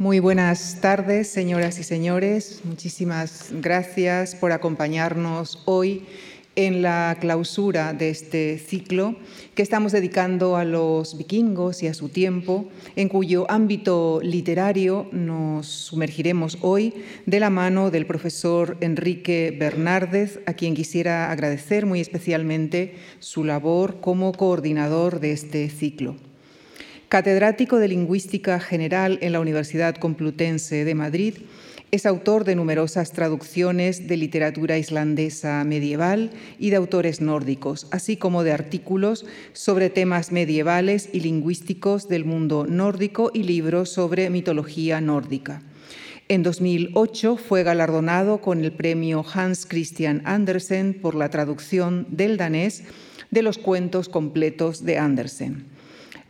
Muy buenas tardes, señoras y señores. Muchísimas gracias por acompañarnos hoy en la clausura de este ciclo que estamos dedicando a los vikingos y a su tiempo, en cuyo ámbito literario nos sumergiremos hoy de la mano del profesor Enrique Bernárdez, a quien quisiera agradecer muy especialmente su labor como coordinador de este ciclo. Catedrático de Lingüística General en la Universidad Complutense de Madrid, es autor de numerosas traducciones de literatura islandesa medieval y de autores nórdicos, así como de artículos sobre temas medievales y lingüísticos del mundo nórdico y libros sobre mitología nórdica. En 2008 fue galardonado con el premio Hans Christian Andersen por la traducción del danés de los cuentos completos de Andersen.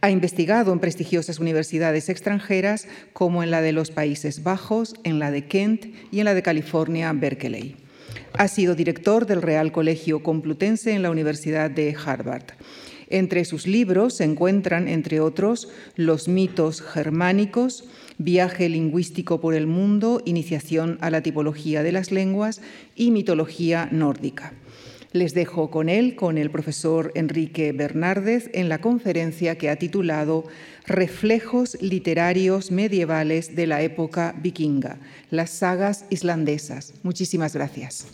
Ha investigado en prestigiosas universidades extranjeras como en la de los Países Bajos, en la de Kent y en la de California, Berkeley. Ha sido director del Real Colegio Complutense en la Universidad de Harvard. Entre sus libros se encuentran, entre otros, Los mitos germánicos, Viaje lingüístico por el mundo, Iniciación a la tipología de las lenguas y Mitología nórdica. Les dejo con él, con el profesor Enrique Bernárdez, en la conferencia que ha titulado Reflejos literarios medievales de la época vikinga, las sagas islandesas. Muchísimas gracias.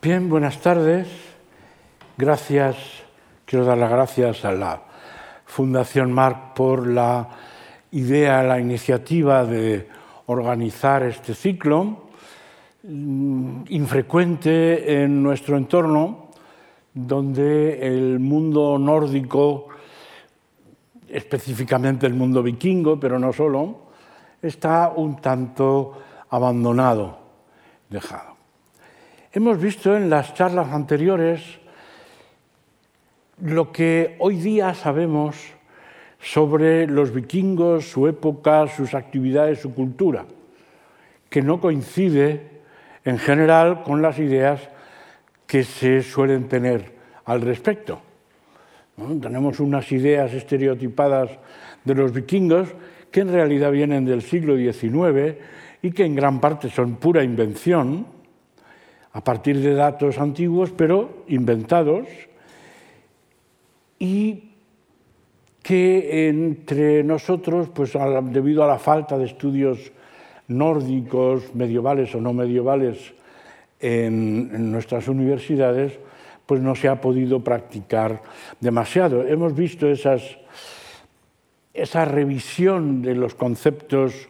Bien, buenas tardes. Gracias, quiero dar las gracias a la Fundación Marc por la idea, la iniciativa de organizar este ciclo, mm, infrecuente en nuestro entorno, donde el mundo nórdico, específicamente el mundo vikingo, pero no solo, está un tanto abandonado, dejado. Hemos visto en las charlas anteriores lo que hoy día sabemos sobre los vikingos, su época, sus actividades, su cultura, que no coincide en general con las ideas que se suelen tener al respecto. Tenemos unas ideas estereotipadas de los vikingos que en realidad vienen del siglo XIX y que en gran parte son pura invención, a partir de datos antiguos, pero inventados, y que entre nosotros, pues debido a la falta de estudios nórdicos, medievales o no medievales, en, nuestras universidades, pues no se ha podido practicar demasiado. Hemos visto esa revisión de los conceptos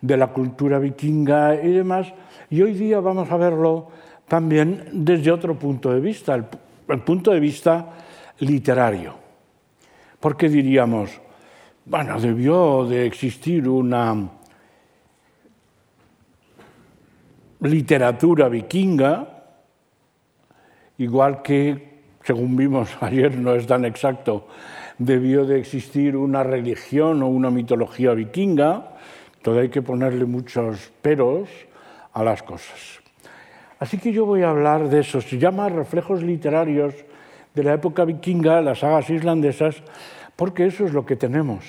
de la cultura vikinga y demás, y hoy día vamos a verlo también desde otro punto de vista, el punto de vista literario porque diríamos, bueno, debió de existir una literatura vikinga, igual que, según vimos ayer, no es tan exacto, debió de existir una religión o una mitología vikinga, todo hay que ponerle muchos peros a las cosas. Así que yo voy a hablar de eso, se llama reflejos literarios de la época vikinga, las sagas islandesas, porque eso es lo que tenemos.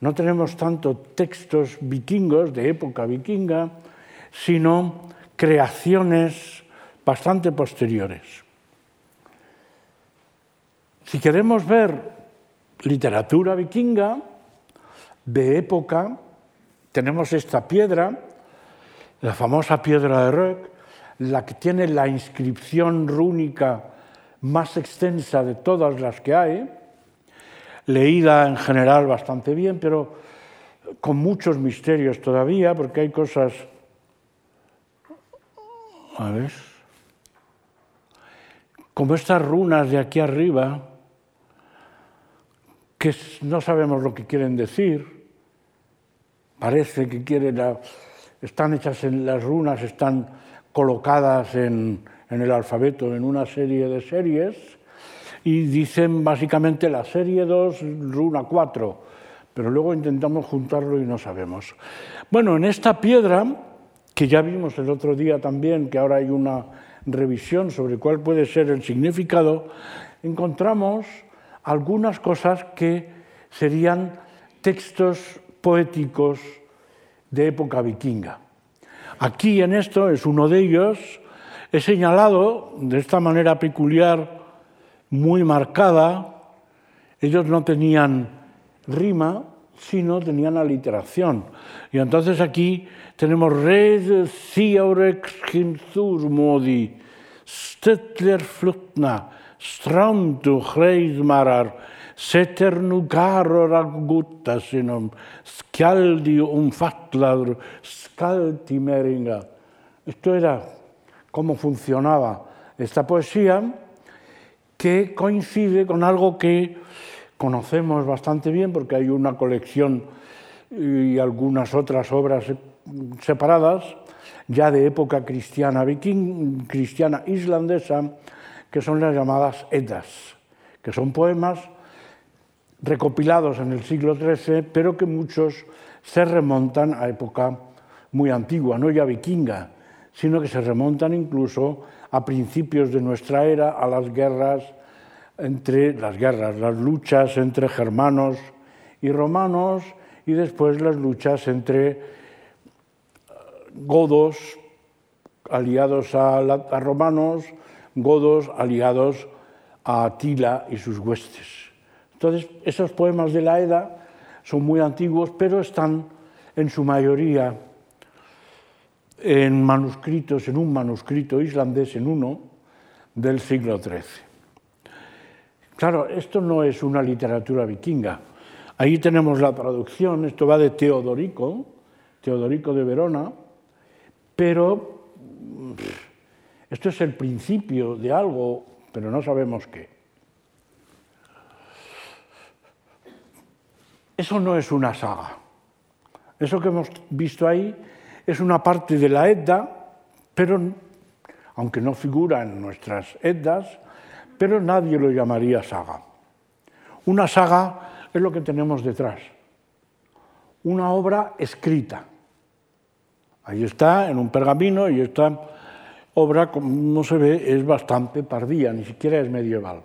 No tenemos tanto textos vikingos de época vikinga, sino creaciones bastante posteriores. Si queremos ver literatura vikinga de época, tenemos esta piedra, la famosa piedra de Rök, la que tiene la inscripción rúnica más extensa de todas las que hay, leída en general bastante bien, pero con muchos misterios todavía, porque hay cosas... A ver. Como estas runas de aquí arriba, que no sabemos lo que quieren decir, parece que quieren... Están hechas en las runas, están colocadas en, en el alfabeto en una serie de series y dicen básicamente la serie 2, runa 4, pero luego intentamos juntarlo y no sabemos. Bueno, en esta piedra, que ya vimos el otro día también, que ahora hay una revisión sobre cuál puede ser el significado, encontramos algunas cosas que serían textos poéticos de época vikinga. Aquí en esto es uno de ellos, he señalado de esta manera peculiar, muy marcada, ellos no tenían rima, sino tenían aliteración. Y entonces aquí tenemos red siaurex modi, stetler flutna, strantu marar, seternu gutta sinum, skaldi umfatladr, skalti meringa. Esto era cómo funcionaba esta poesía que coincide con algo que conocemos bastante bien porque hay una colección y algunas otras obras separadas ya de época cristiana viking, cristiana islandesa, que son las llamadas Eddas, que son poemas recopilados en el siglo XIII, pero que muchos se remontan a época muy antigua, no ya vikinga, sino que se remontan incluso a principios de nuestra era, a las guerras entre las guerras, las luchas entre germanos y romanos y después las luchas entre eh, godos aliados a, romanos, godos aliados a Atila y sus huestes. Entonces, esos poemas de la Edda son muy antiguos, pero están en su mayoría en manuscritos, en un manuscrito islandés, en uno del siglo XIII. Claro, esto no es una literatura vikinga. Ahí tenemos la traducción, esto va de Teodorico, Teodorico de Verona, pero esto es el principio de algo, pero no sabemos qué. Eso no es una saga. Eso que hemos visto ahí es una parte de la Edda, pero aunque no figura en nuestras Eddas, pero nadie lo llamaría saga. Una saga es lo que tenemos detrás, una obra escrita. Ahí está, en un pergamino, y esta obra, como se ve, es bastante tardía, ni siquiera es medieval.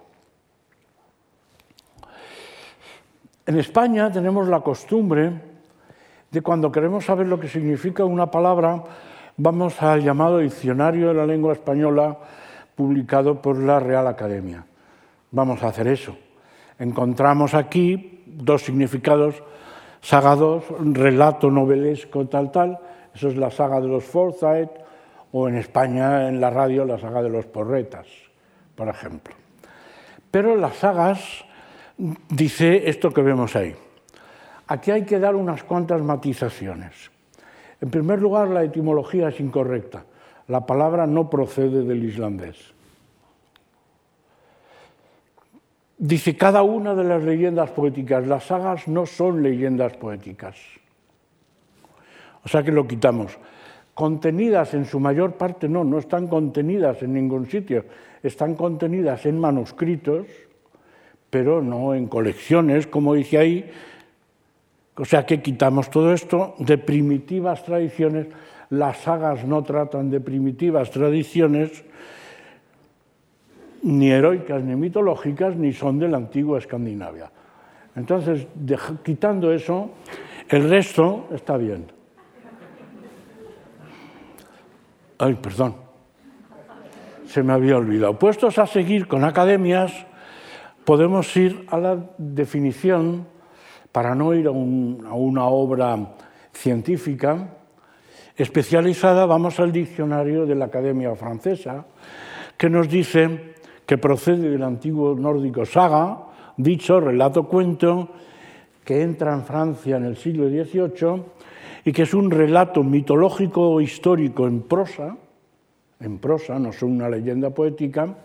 En España tenemos la costumbre de cuando queremos saber lo que significa una palabra, vamos al llamado Diccionario de la Lengua Española publicado por la Real Academia. Vamos a hacer eso. Encontramos aquí dos significados, saga 2, relato novelesco tal tal, eso es la saga de los Forsyth, o en España en la radio la saga de los Porretas, por ejemplo. Pero las sagas dice esto que vemos ahí. Aquí hay que dar unas cuantas matizaciones. En primer lugar, la etimología es incorrecta. La palabra no procede del islandés. Dice cada una de las leyendas poéticas, las sagas no son leyendas poéticas. O sea que lo quitamos. Contenidas en su mayor parte no, no están contenidas en ningún sitio, están contenidas en manuscritos pero no en colecciones, como dice ahí. O sea que quitamos todo esto de primitivas tradiciones. Las sagas no tratan de primitivas tradiciones, ni heroicas ni mitológicas, ni son de la antigua Escandinavia. Entonces, quitando eso, el resto está bien. Ay, perdón. Se me había olvidado. Puestos a seguir con academias, podemos ir a la definición, para no ir a, una obra científica especializada, vamos al diccionario de la Academia Francesa, que nos dice que procede del antiguo nórdico saga, dicho relato cuento, que entra en Francia en el siglo XVIII y que es un relato mitológico o histórico en prosa, en prosa, no es una leyenda poética,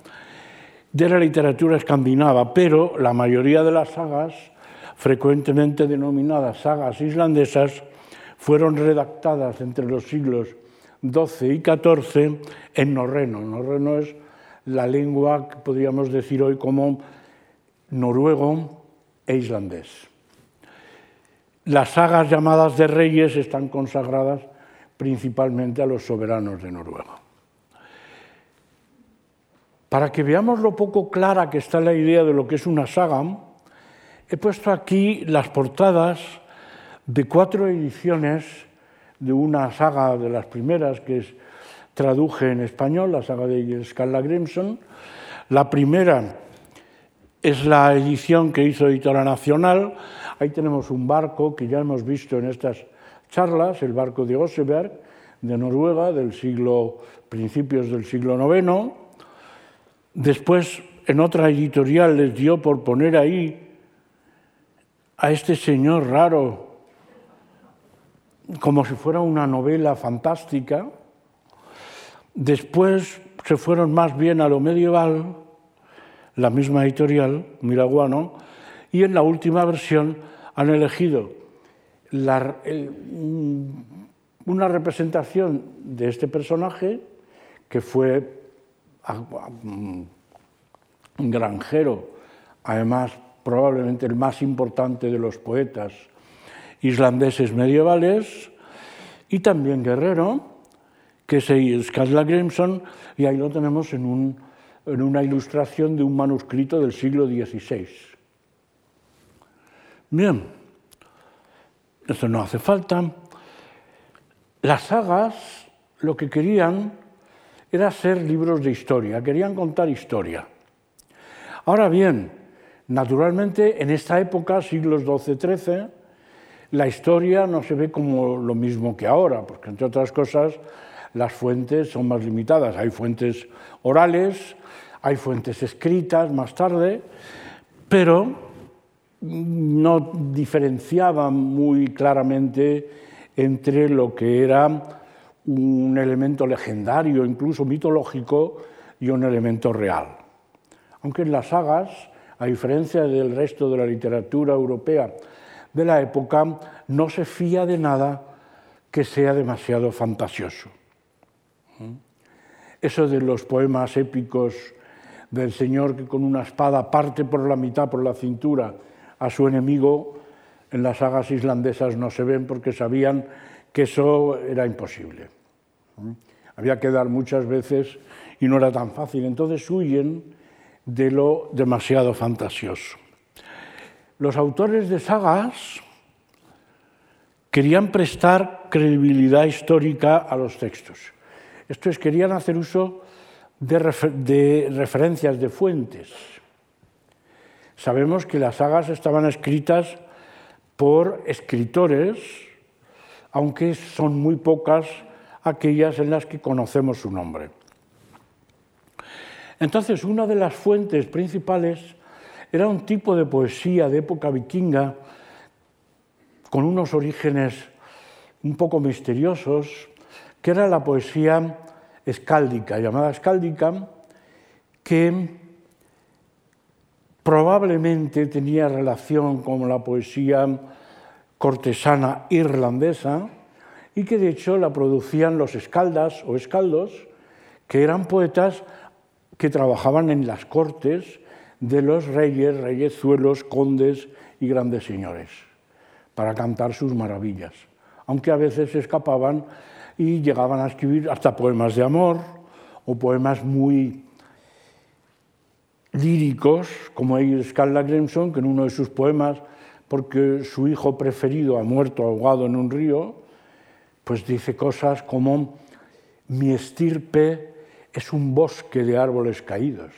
de la literatura escandinava, pero la mayoría de las sagas, frecuentemente denominadas sagas islandesas, fueron redactadas entre los siglos XII y XIV en norreno. Norreno es la lengua que podríamos decir hoy como noruego e islandés. Las sagas llamadas de reyes están consagradas principalmente a los soberanos de Noruega. Para que veamos lo poco clara que está la idea de lo que es una saga, he puesto aquí las portadas de cuatro ediciones de una saga de las primeras que es, traduje en español, la saga de Scala Grimson. La primera es la edición que hizo Editora Nacional. Ahí tenemos un barco que ya hemos visto en estas charlas, el barco de Oseberg, de Noruega, del siglo, principios del siglo IX. Después, en otra editorial, les dio por poner ahí a este señor raro como si fuera una novela fantástica. Después se fueron más bien a lo medieval, la misma editorial, Miraguano, y en la última versión han elegido una representación de este personaje que fue un granjero, además probablemente el más importante de los poetas islandeses medievales, y también guerrero, que es Skadla Grimson, y ahí lo tenemos en, un, en una ilustración de un manuscrito del siglo XVI. Bien, esto no hace falta. Las sagas lo que querían era ser libros de historia, querían contar historia. Ahora bien, naturalmente en esta época, siglos XII-XIII, la historia no se ve como lo mismo que ahora, porque entre otras cosas las fuentes son más limitadas. Hay fuentes orales, hay fuentes escritas más tarde, pero no diferenciaban muy claramente entre lo que era un elemento legendario, incluso mitológico, y un elemento real. Aunque en las sagas, a diferencia del resto de la literatura europea de la época, no se fía de nada que sea demasiado fantasioso. Eso de los poemas épicos del Señor que con una espada parte por la mitad, por la cintura, a su enemigo, en las sagas islandesas no se ven porque sabían que eso era imposible. Había que dar muchas veces y no era tan fácil. Entonces huyen de lo demasiado fantasioso. Los autores de sagas querían prestar credibilidad histórica a los textos. Esto es, querían hacer uso de, referencias, de fuentes. Sabemos que las sagas estaban escritas por escritores, aunque son muy pocas aquellas en las que conocemos su nombre. Entonces, una de las fuentes principales era un tipo de poesía de época vikinga con unos orígenes un poco misteriosos, que era la poesía escáldica, llamada escáldica, que probablemente tenía relación con la poesía cortesana irlandesa y que de hecho la producían los escaldas o escaldos, que eran poetas que trabajaban en las cortes de los reyes, reyezuelos, condes y grandes señores para cantar sus maravillas, aunque a veces se escapaban y llegaban a escribir hasta poemas de amor o poemas muy líricos, como Scarla Grimson, que en uno de sus poemas, porque su hijo preferido ha muerto ahogado en un río, pues dice cosas como, mi estirpe es un bosque de árboles caídos,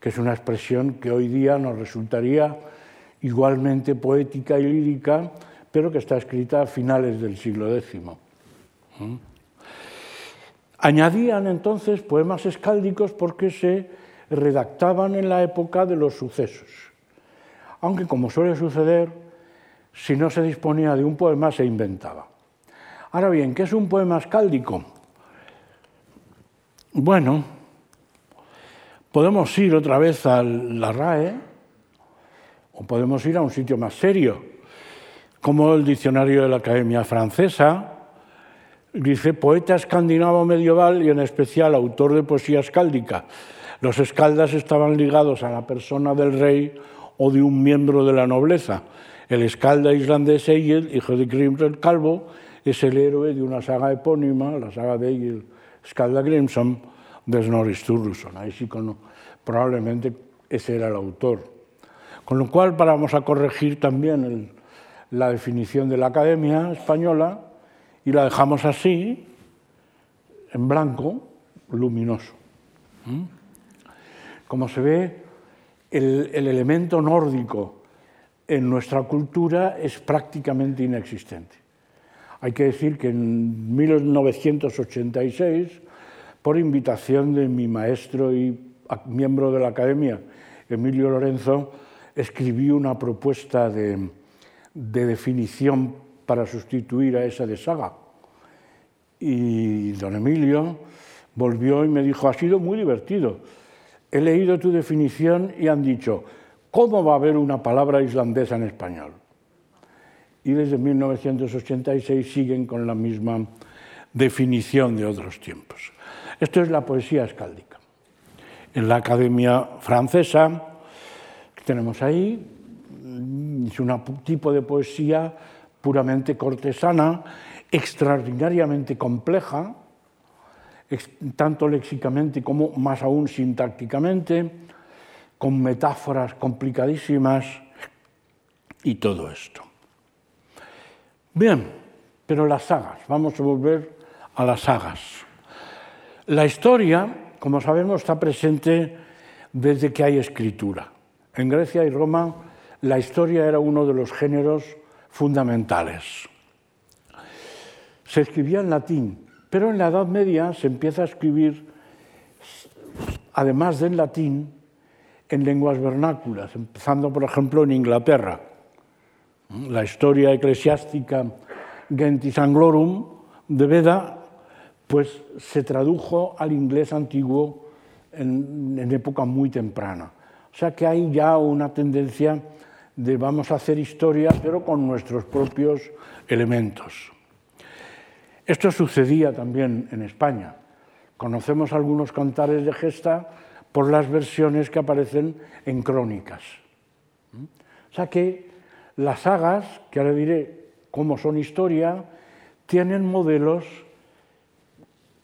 que es una expresión que hoy día nos resultaría igualmente poética y lírica, pero que está escrita a finales del siglo X. ¿Mm? Añadían entonces poemas escáldicos porque se redactaban en la época de los sucesos. Aunque, como suele suceder, si no se disponía de un poema, se inventaba. Ahora bien, ¿qué es un poema escáldico? Bueno, podemos ir otra vez a la RAE, o podemos ir a un sitio más serio, como el diccionario de la Academia Francesa, dice poeta escandinavo medieval y en especial autor de poesía escáldica. Los escaldas estaban ligados a la persona del rey o de un miembro de la nobleza. El escalda islandés Egil, hijo de Grimr Calvo, es el héroe de una saga epónima, la saga de Egil Skalda Grimson, Sturluson. Ahí sí probablemente ese era el autor. Con lo cual vamos a corregir también la definición de la Academia Española y la dejamos así, en blanco, luminoso. ¿Mm? Como se ve, el elemento nórdico en nuestra cultura es prácticamente inexistente. Hay que decir que en 1986, por invitación de mi maestro y miembro de la Academia, Emilio Lorenzo, escribí una propuesta de, de definición para sustituir a esa de saga. Y don Emilio volvió y me dijo, ha sido muy divertido. He leído tu definición y han dicho, ¿cómo va a haber una palabra islandesa en español? Y desde 1986 siguen con la misma definición de otros tiempos. Esto es la poesía escáldica. En la Academia Francesa, que tenemos ahí, es un tipo de poesía puramente cortesana, extraordinariamente compleja, tanto léxicamente como más aún sintácticamente, con metáforas complicadísimas y todo esto. Bien, pero las sagas, vamos a volver a las sagas. La historia, como sabemos, está presente desde que hay escritura. En Grecia y Roma la historia era uno de los géneros fundamentales. Se escribía en latín, pero en la Edad Media se empieza a escribir, además del latín, en lenguas vernáculas, empezando, por ejemplo, en Inglaterra. La historia eclesiástica Gentis Anglorum de Beda pues, se tradujo al inglés antiguo en, en época muy temprana. O sea que hay ya una tendencia de vamos a hacer historia, pero con nuestros propios elementos. Esto sucedía también en España. Conocemos algunos cantares de gesta por las versiones que aparecen en crónicas. O sea que las sagas, que ahora diré cómo son historia, tienen modelos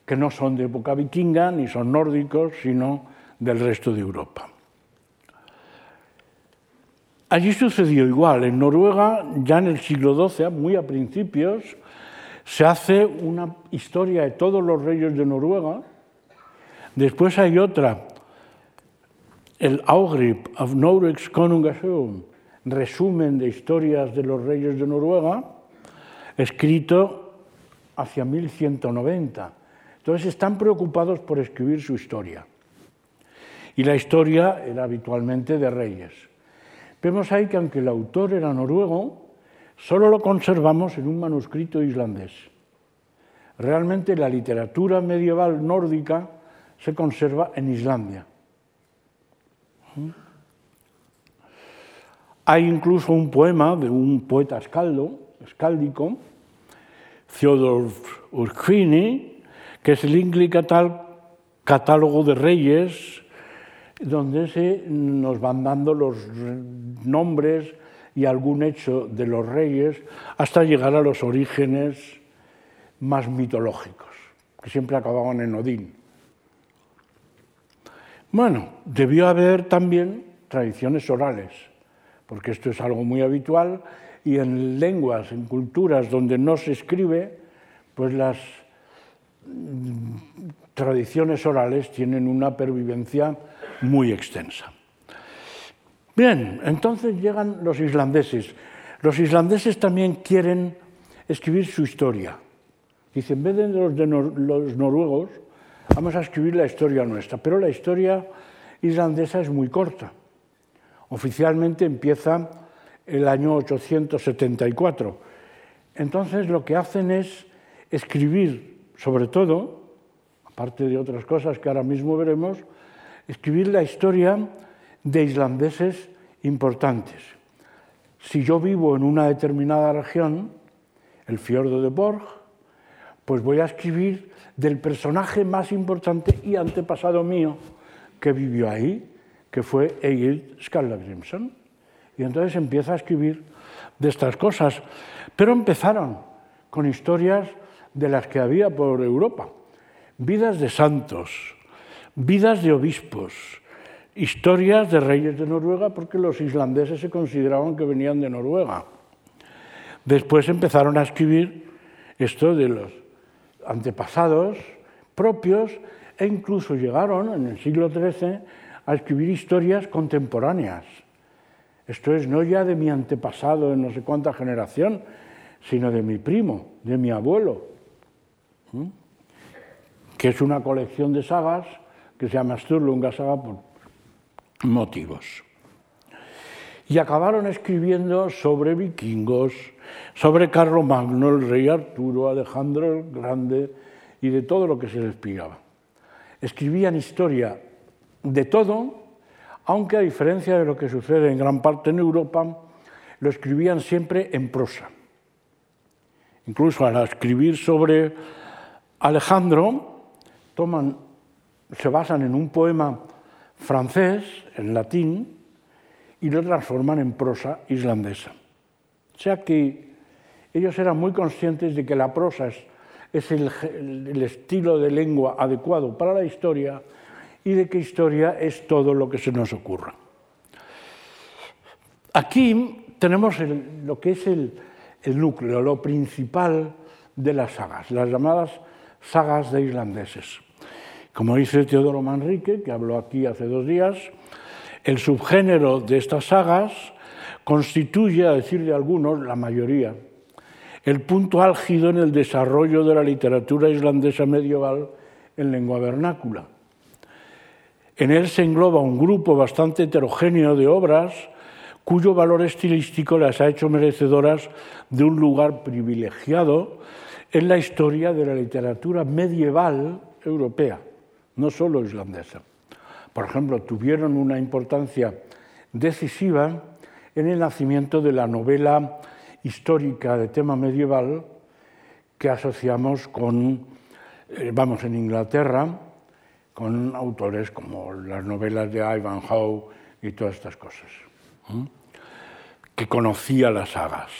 que no son de época vikinga ni son nórdicos, sino del resto de Europa. Allí sucedió igual. En Noruega, ya en el siglo XII, muy a principios, se hace una historia de todos los reyes de Noruega. Después hay otra, el Augrip of Norwegs Konungasögun, resumen de historias de los reyes de Noruega, escrito hacia 1190. Entonces están preocupados por escribir su historia. Y la historia era habitualmente de reyes. Vemos ahí que aunque el autor era noruego, solo lo conservamos en un manuscrito islandés. Realmente la literatura medieval nórdica se conserva en Islandia. Hay incluso un poema de un poeta escáldico, Theodor Urquini, que es el Inglicatal Catálogo de Reyes, donde se nos van dando los nombres y algún hecho de los reyes hasta llegar a los orígenes más mitológicos, que siempre acababan en Odín. Bueno, debió haber también tradiciones orales, porque esto es algo muy habitual y en lenguas, en culturas donde no se escribe, pues las tradiciones orales tienen una pervivencia muy extensa. Bien, entonces llegan los islandeses. Los islandeses también quieren escribir su historia. Dicen, en vez de los, de los noruegos, vamos a escribir la historia nuestra. Pero la historia islandesa es muy corta. Oficialmente empieza el año 874. Entonces lo que hacen es escribir, sobre todo, aparte de otras cosas que ahora mismo veremos, escribir la historia de islandeses importantes. Si yo vivo en una determinada región, el fiordo de Borg, pues voy a escribir del personaje más importante y antepasado mío que vivió ahí, que fue Egil Skallagrimson. Y entonces empieza a escribir de estas cosas. Pero empezaron con historias de las que había por Europa. Vidas de santos, vidas de obispos, historias de reyes de Noruega, porque los islandeses se consideraban que venían de Noruega. Después empezaron a escribir esto de los antepasados propios e incluso llegaron en el siglo XIII a escribir historias contemporáneas. Esto es no ya de mi antepasado en no sé cuánta generación, sino de mi primo, de mi abuelo, que es una colección de sagas que se llama Sturlunga Saga por motivos. Y acabaron escribiendo sobre vikingos, sobre Carlomagno, el rey Arturo, Alejandro el Grande y de todo lo que se les pillaba. Escribían historia de todo, aunque a diferencia de lo que sucede en gran parte en Europa, lo escribían siempre en prosa. Incluso al escribir sobre Alejandro, se basan en un poema francés, en latín, y lo transforman en prosa islandesa. O sea que ellos eran muy conscientes de que la prosa es, el estilo de lengua adecuado para la historia y de que historia es todo lo que se nos ocurra. Aquí tenemos lo que es el, núcleo, lo principal de las sagas, las llamadas sagas de islandeses. Como dice Teodoro Manrique, que habló aquí hace dos días, el subgénero de estas sagas constituye, a decir de algunos, la mayoría, el punto álgido en el desarrollo de la literatura islandesa medieval en lengua vernácula. En él se engloba un grupo bastante heterogéneo de obras cuyo valor estilístico las ha hecho merecedoras de un lugar privilegiado en la historia de la literatura medieval europea, no solo islandesa. Por ejemplo, tuvieron una importancia decisiva en el nacimiento de la novela histórica de tema medieval que asociamos con, eh, vamos, en Inglaterra, con autores como las novelas de Ivanhoe y todas estas cosas, que conocía las sagas.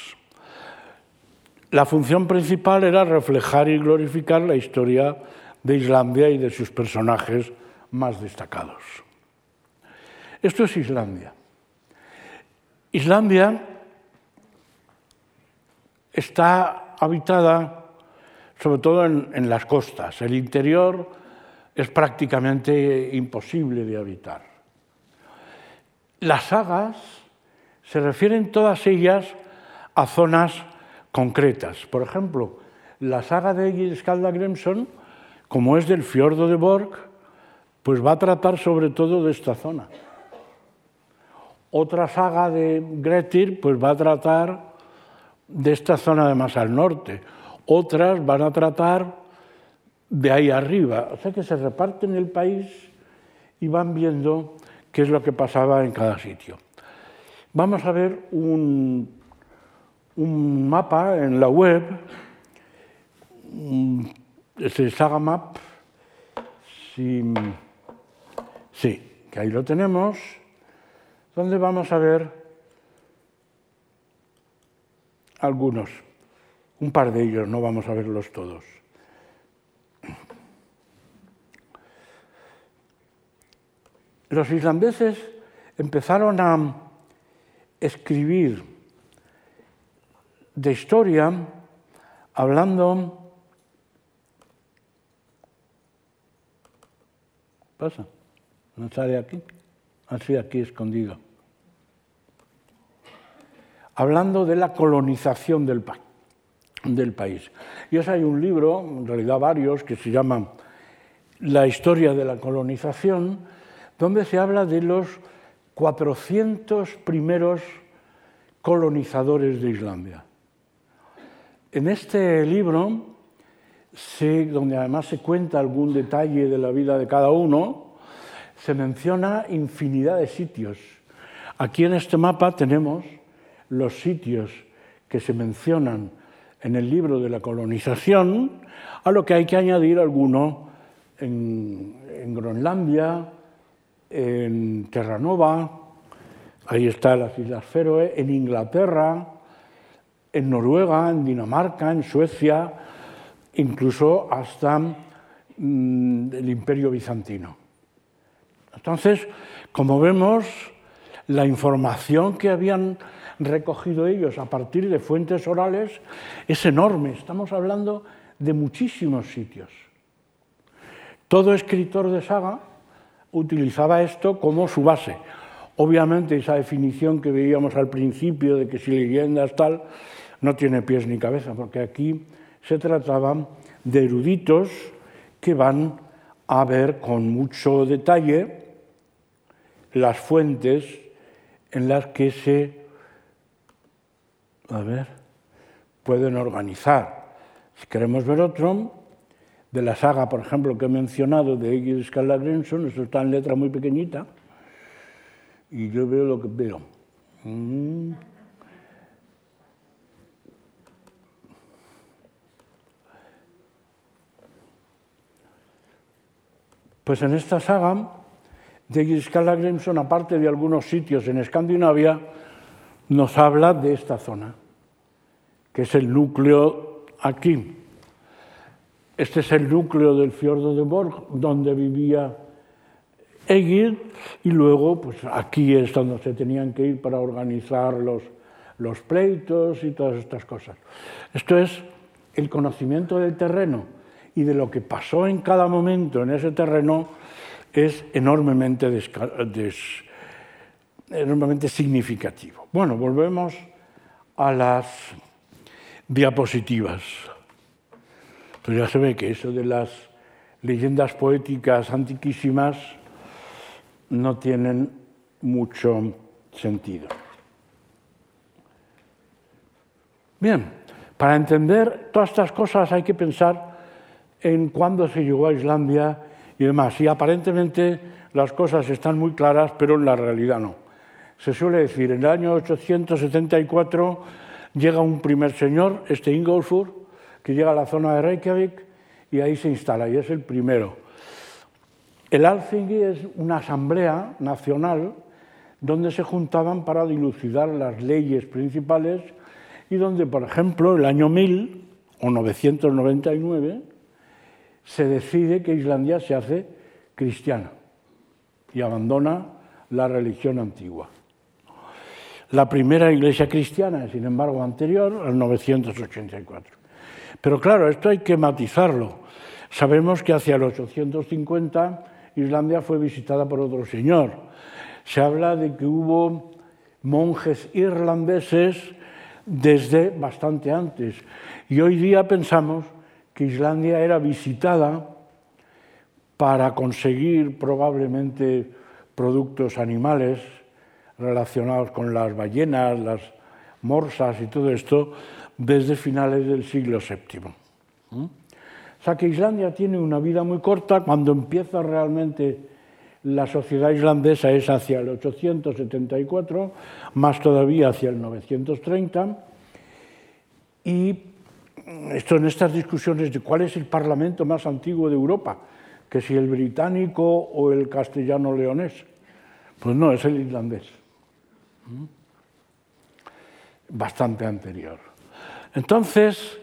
La función principal era reflejar y glorificar la historia de Islandia y de sus personajes más destacados. Esto es Islandia. Islandia está habitada sobre todo en, las costas. El interior es prácticamente imposible de habitar. Las sagas se refieren todas ellas a zonas concretas. Por ejemplo, la saga de Egil Skaldagrimson, como es del fiordo de Borg, pues va a tratar sobre todo de esta zona. Otra saga de Grettir pues va a tratar de esta zona de más al norte. Otras van a tratar de ahí arriba. O sea que se reparten el país y van viendo qué es lo que pasaba en cada sitio. Vamos a ver un, un mapa en la web, es el Saga Map, sí, que ahí lo tenemos, donde vamos a ver algunos, un par de ellos, no vamos a verlos todos. Los islandeses empezaron a escribir de historia hablando... ¿Pasa? ¿No sale aquí? Así aquí escondido. Hablando de la colonización del, país. Y es hay un libro, en realidad varios, que se llama La historia de la colonización, donde se habla de los 400 primeros colonizadores de Islandia. En este libro, donde además se cuenta algún detalle de la vida de cada uno, se menciona infinidad de sitios. Aquí en este mapa tenemos los sitios que se mencionan en el libro de la colonización, a lo que hay que añadir alguno en, en Groenlandia, en Terranova, ahí están las Islas Feroe, en Inglaterra, en Noruega, en Dinamarca, en Suecia, incluso hasta mm, el Imperio Bizantino. Entonces, como vemos, la información que habían recogido ellos a partir de fuentes orales es enorme. Estamos hablando de muchísimos sitios. Todo escritor de saga utilizaba esto como su base. Obviamente esa definición que veíamos al principio de que si leyendas tal, no tiene pies ni cabeza, porque aquí se trataba de eruditos que van a ver con mucho detalle las fuentes en las que se a ver, pueden organizar. Si queremos ver otro, de la saga, por ejemplo, que he mencionado de Egil Skallagrimson, eso está en letra muy pequeñita, y yo veo lo que veo. Mm. Pues en esta saga de Egil Skallagrimson, aparte de algunos sitios en Escandinavia, nos habla de esta zona, que es el núcleo aquí. Este es el núcleo del fiordo de Borg, donde vivía Egil, y luego pues aquí es donde se tenían que ir para organizar los, pleitos y todas estas cosas. Esto es el conocimiento del terreno y de lo que pasó en cada momento en ese terreno es enormemente significativo. Bueno, volvemos a las diapositivas. Pues ya se ve que eso de las leyendas poéticas antiquísimas no tienen mucho sentido. Bien, para entender todas estas cosas hay que pensar en cuándo se llegó a Islandia y demás. Y aparentemente las cosas están muy claras, pero en la realidad no se suele decir, en el año 874 llega un primer señor, este Ingolfur, que llega a la zona de Reykjavik y ahí se instala, y es el primero. El Alþingi es una asamblea nacional donde se juntaban para dilucidar las leyes principales y donde, por ejemplo, el año 1000 o 999 se decide que Islandia se hace cristiana y abandona la religión antigua. La primera iglesia cristiana, sin embargo, anterior, al 984. Pero claro, esto hay que matizarlo. Sabemos que hacia el 850 Islandia fue visitada por otro señor. Se habla de que hubo monjes irlandeses desde bastante antes. Y hoy día pensamos que Islandia era visitada para conseguir probablemente productos animales relacionados con las ballenas, las morsas y todo esto desde finales del siglo VII. ¿Mm? O sea que Islandia tiene una vida muy corta, cuando empieza realmente la sociedad islandesa es hacia el 874, más todavía hacia el 930, y esto en estas discusiones de cuál es el parlamento más antiguo de Europa, que si el británico o el castellano leonés, pues no, es el islandés bastante anterior. Entonces,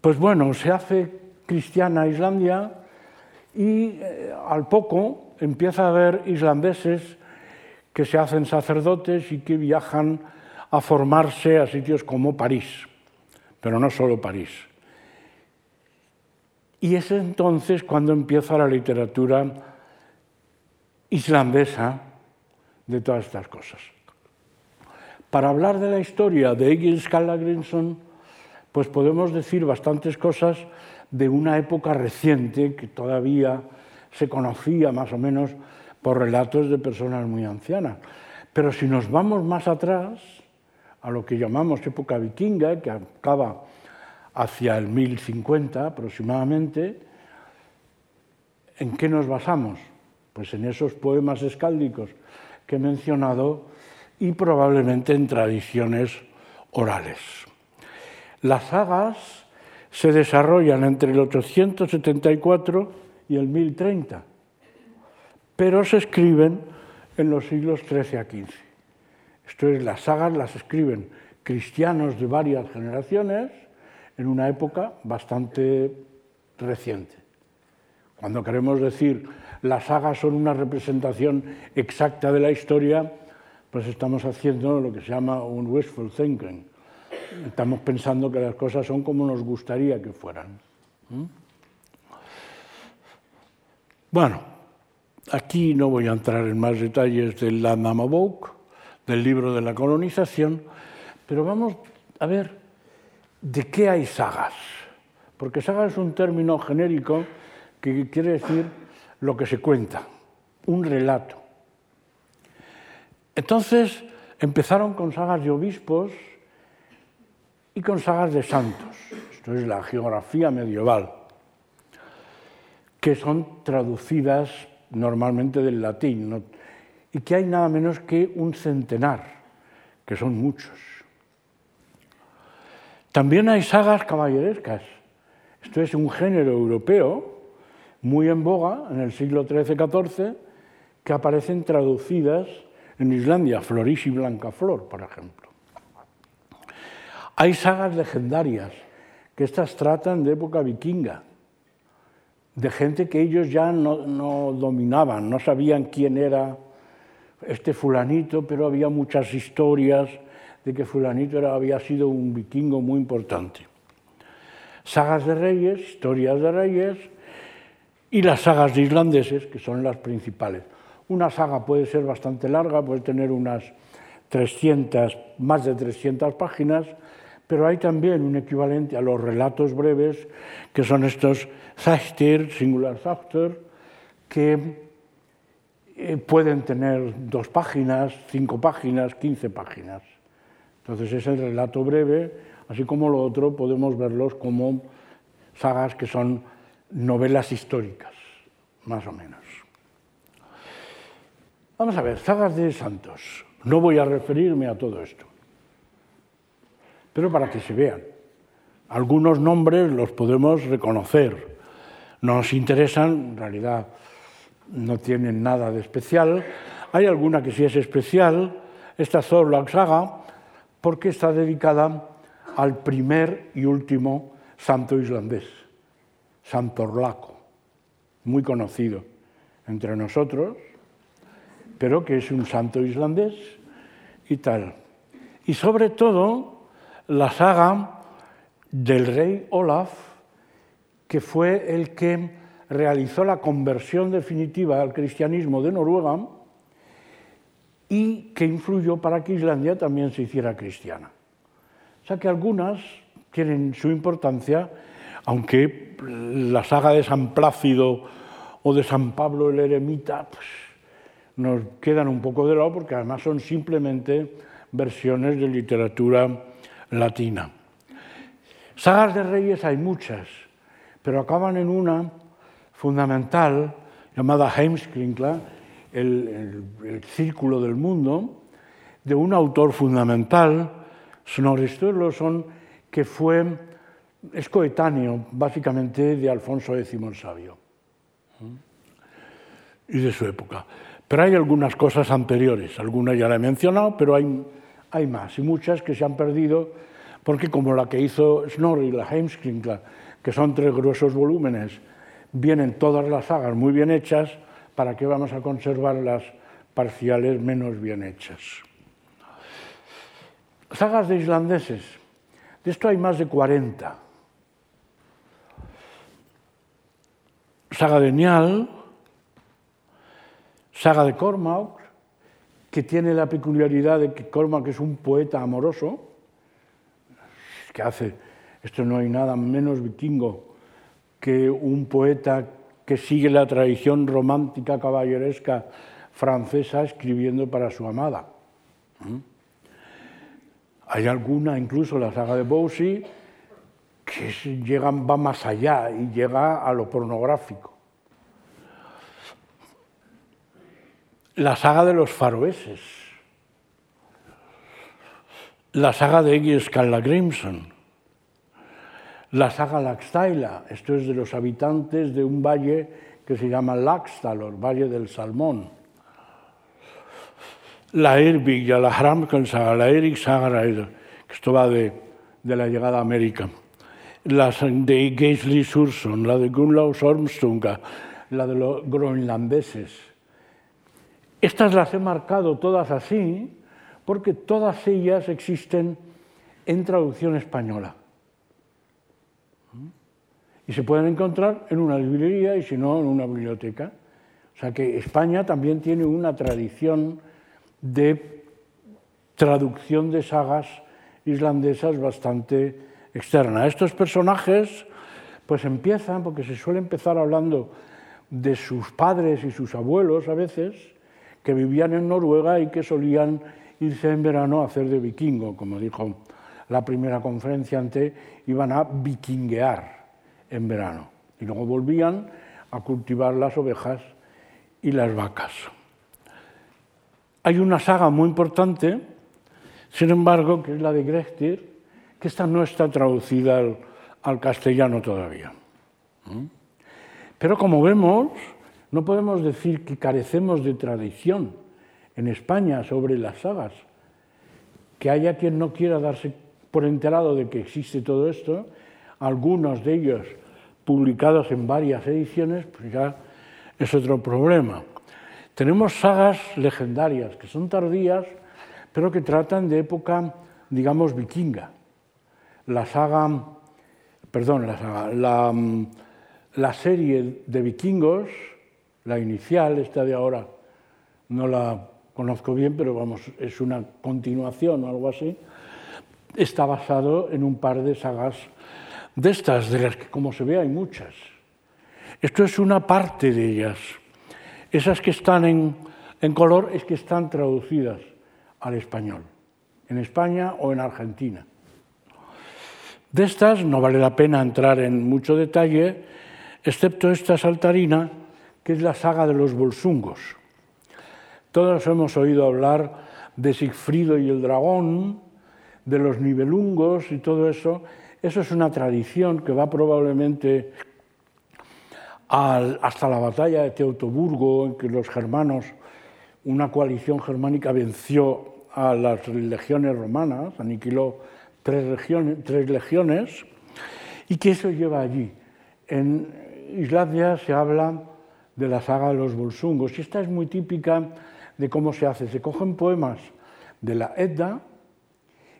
pues bueno, se hace cristiana Islandia y eh, al poco empieza a haber islandeses que se hacen sacerdotes y que viajan a formarse a sitios como París, pero no solo París. Y es entonces cuando empieza la literatura islandesa de todas estas cosas. Para hablar de la historia de Egil Skallagrimson, pues podemos decir bastantes cosas de una época reciente que todavía se conocía más o menos por relatos de personas muy ancianas. Pero si nos vamos más atrás, a lo que llamamos época vikinga, que acaba hacia el 1050 aproximadamente, ¿en qué nos basamos? Pues en esos poemas escáldicos que he mencionado y probablemente en tradiciones orales. Las sagas se desarrollan entre el 874 y el 1030, pero se escriben en los siglos XIII a XV. Esto es, las sagas las escriben cristianos de varias generaciones en una época bastante reciente. Cuando queremos decir las sagas son una representación exacta de la historia, pues estamos haciendo lo que se llama un wishful thinking. Estamos pensando que las cosas son como nos gustaría que fueran. Bueno, aquí no voy a entrar en más detalles del Landnamabok, del libro de la colonización, pero vamos a ver de qué hay sagas. Porque saga es un término genérico que quiere decir lo que se cuenta, un relato. Entonces empezaron con sagas de obispos y con sagas de santos. Esto es la geografía medieval, que son traducidas normalmente del latín y que hay nada menos que un centenar, que son muchos. También hay sagas caballerescas. Esto es un género europeo muy en boga en el siglo XIII-XIV que aparecen traducidas en Islandia, Floris y Blancaflor, por ejemplo. Hay sagas legendarias que estas tratan de época vikinga, de gente que ellos ya no, dominaban, no sabían quién era este fulanito, pero había muchas historias de que fulanito había sido un vikingo muy importante. Sagas de reyes, historias de reyes, y las sagas de islandeses, que son las principales. Una saga puede ser bastante larga, puede tener unas 300, más de 300 páginas, pero hay también un equivalente a los relatos breves, que son estos Zachtir, singular Zachtir, que eh, pueden tener dos páginas, cinco páginas, quince páginas. Entonces es el relato breve, así como lo otro podemos verlos como sagas que son novelas históricas, más o menos. Vamos a ver, sagas de santos. No voy a referirme a todo esto, pero para que se vean. Algunos nombres los podemos reconocer. Nos interesan, en realidad no tienen nada de especial. Hay alguna que sí es especial, esta Zorlag Saga, porque está dedicada al primer y último santo islandés. Santorlaco, muy conocido entre nosotros, pero que es un santo islandés y tal. Y sobre todo la saga del rey Olaf, que fue el que realizó la conversión definitiva al cristianismo de Noruega y que influyó para que Islandia también se hiciera cristiana. O sea que algunas tienen su importancia aunque la saga de San Plácido o de San Pablo el Eremita pues, nos quedan un poco de lado porque además son simplemente versiones de literatura latina. Sagas de reyes hay muchas, pero acaban en una fundamental llamada Heimskringla, el, círculo del mundo, de un autor fundamental, Snorri Sturluson, que fue es coetáneo básicamente de Alfonso X el Sabio y de su época. Pero hay algunas cosas anteriores, algunas ya la he mencionado, pero hay, hay más y muchas que se han perdido porque como la que hizo Snorri, la Heimskringla, que son tres gruesos volúmenes, vienen todas las sagas muy bien hechas, ¿para qué vamos a conservar las parciales menos bien hechas? Sagas de islandeses. De esto hay más de 40. saga de Nial, saga de Cormac, que tiene la peculiaridad de que Cormac es un poeta amoroso, que hace, esto no hay nada menos vikingo que un poeta que sigue la tradición romántica caballeresca francesa escribiendo para su amada. ¿Mm? Hay alguna, incluso la saga de Bowsy, que va más allá y llega a lo pornográfico. La saga de los faroeses, la saga de Egil Skallagrimson, la saga Laxtaila, esto es de los habitantes de un valle que se llama Laxtalor, Valle del Salmón. La Erbig, la Hramkensaga, la Erik Saga, esto va de, de la llegada a América la de Gisli Surson, la de Gunlaus Ormstunga, la de los groenlandeses. Estas las he marcado todas así porque todas ellas existen en traducción española. Y se pueden encontrar en una librería y si no, en una biblioteca. O sea que España también tiene una tradición de traducción de sagas islandesas bastante externa. Estos personajes pues empiezan, porque se suele empezar hablando de sus padres y sus abuelos a veces, que vivían en Noruega y que solían irse en verano a hacer de vikingo, como dijo la primera conferencia antes, iban a vikinguear en verano. Y luego volvían a cultivar las ovejas y las vacas. Hay una saga muy importante, sin embargo, que es la de Grestir, que esta no está traducida al, castellano todavía. Pero como vemos, no podemos decir que carecemos de tradición en España sobre las sagas. Que haya quien no quiera darse por enterado de que existe todo esto, algunos de ellos publicados en varias ediciones, pues ya es otro problema. Tenemos sagas legendarias que son tardías, pero que tratan de época, digamos, vikinga. La saga, perdón, la, saga, la, la serie de vikingos, la inicial, esta de ahora, no la conozco bien, pero vamos, es una continuación o algo así, está basado en un par de sagas de estas, de las que como se ve hay muchas. Esto es una parte de ellas. Esas que están en, en color es que están traducidas al español, en España o en Argentina. De estas no vale la pena entrar en mucho detalle, excepto esta saltarina, que es la saga de los bolsungos. Todos hemos oído hablar de Sigfrido y el dragón, de los nivelungos y todo eso. Eso es una tradición que va probablemente hasta la batalla de Teutoburgo, en que los germanos, una coalición germánica venció a las legiones romanas, aniquiló tres, tres legiones, y que eso lleva allí. En Islandia se habla de la saga de los bolsungos, y esta es muy típica de cómo se hace. Se cogen poemas de la Edda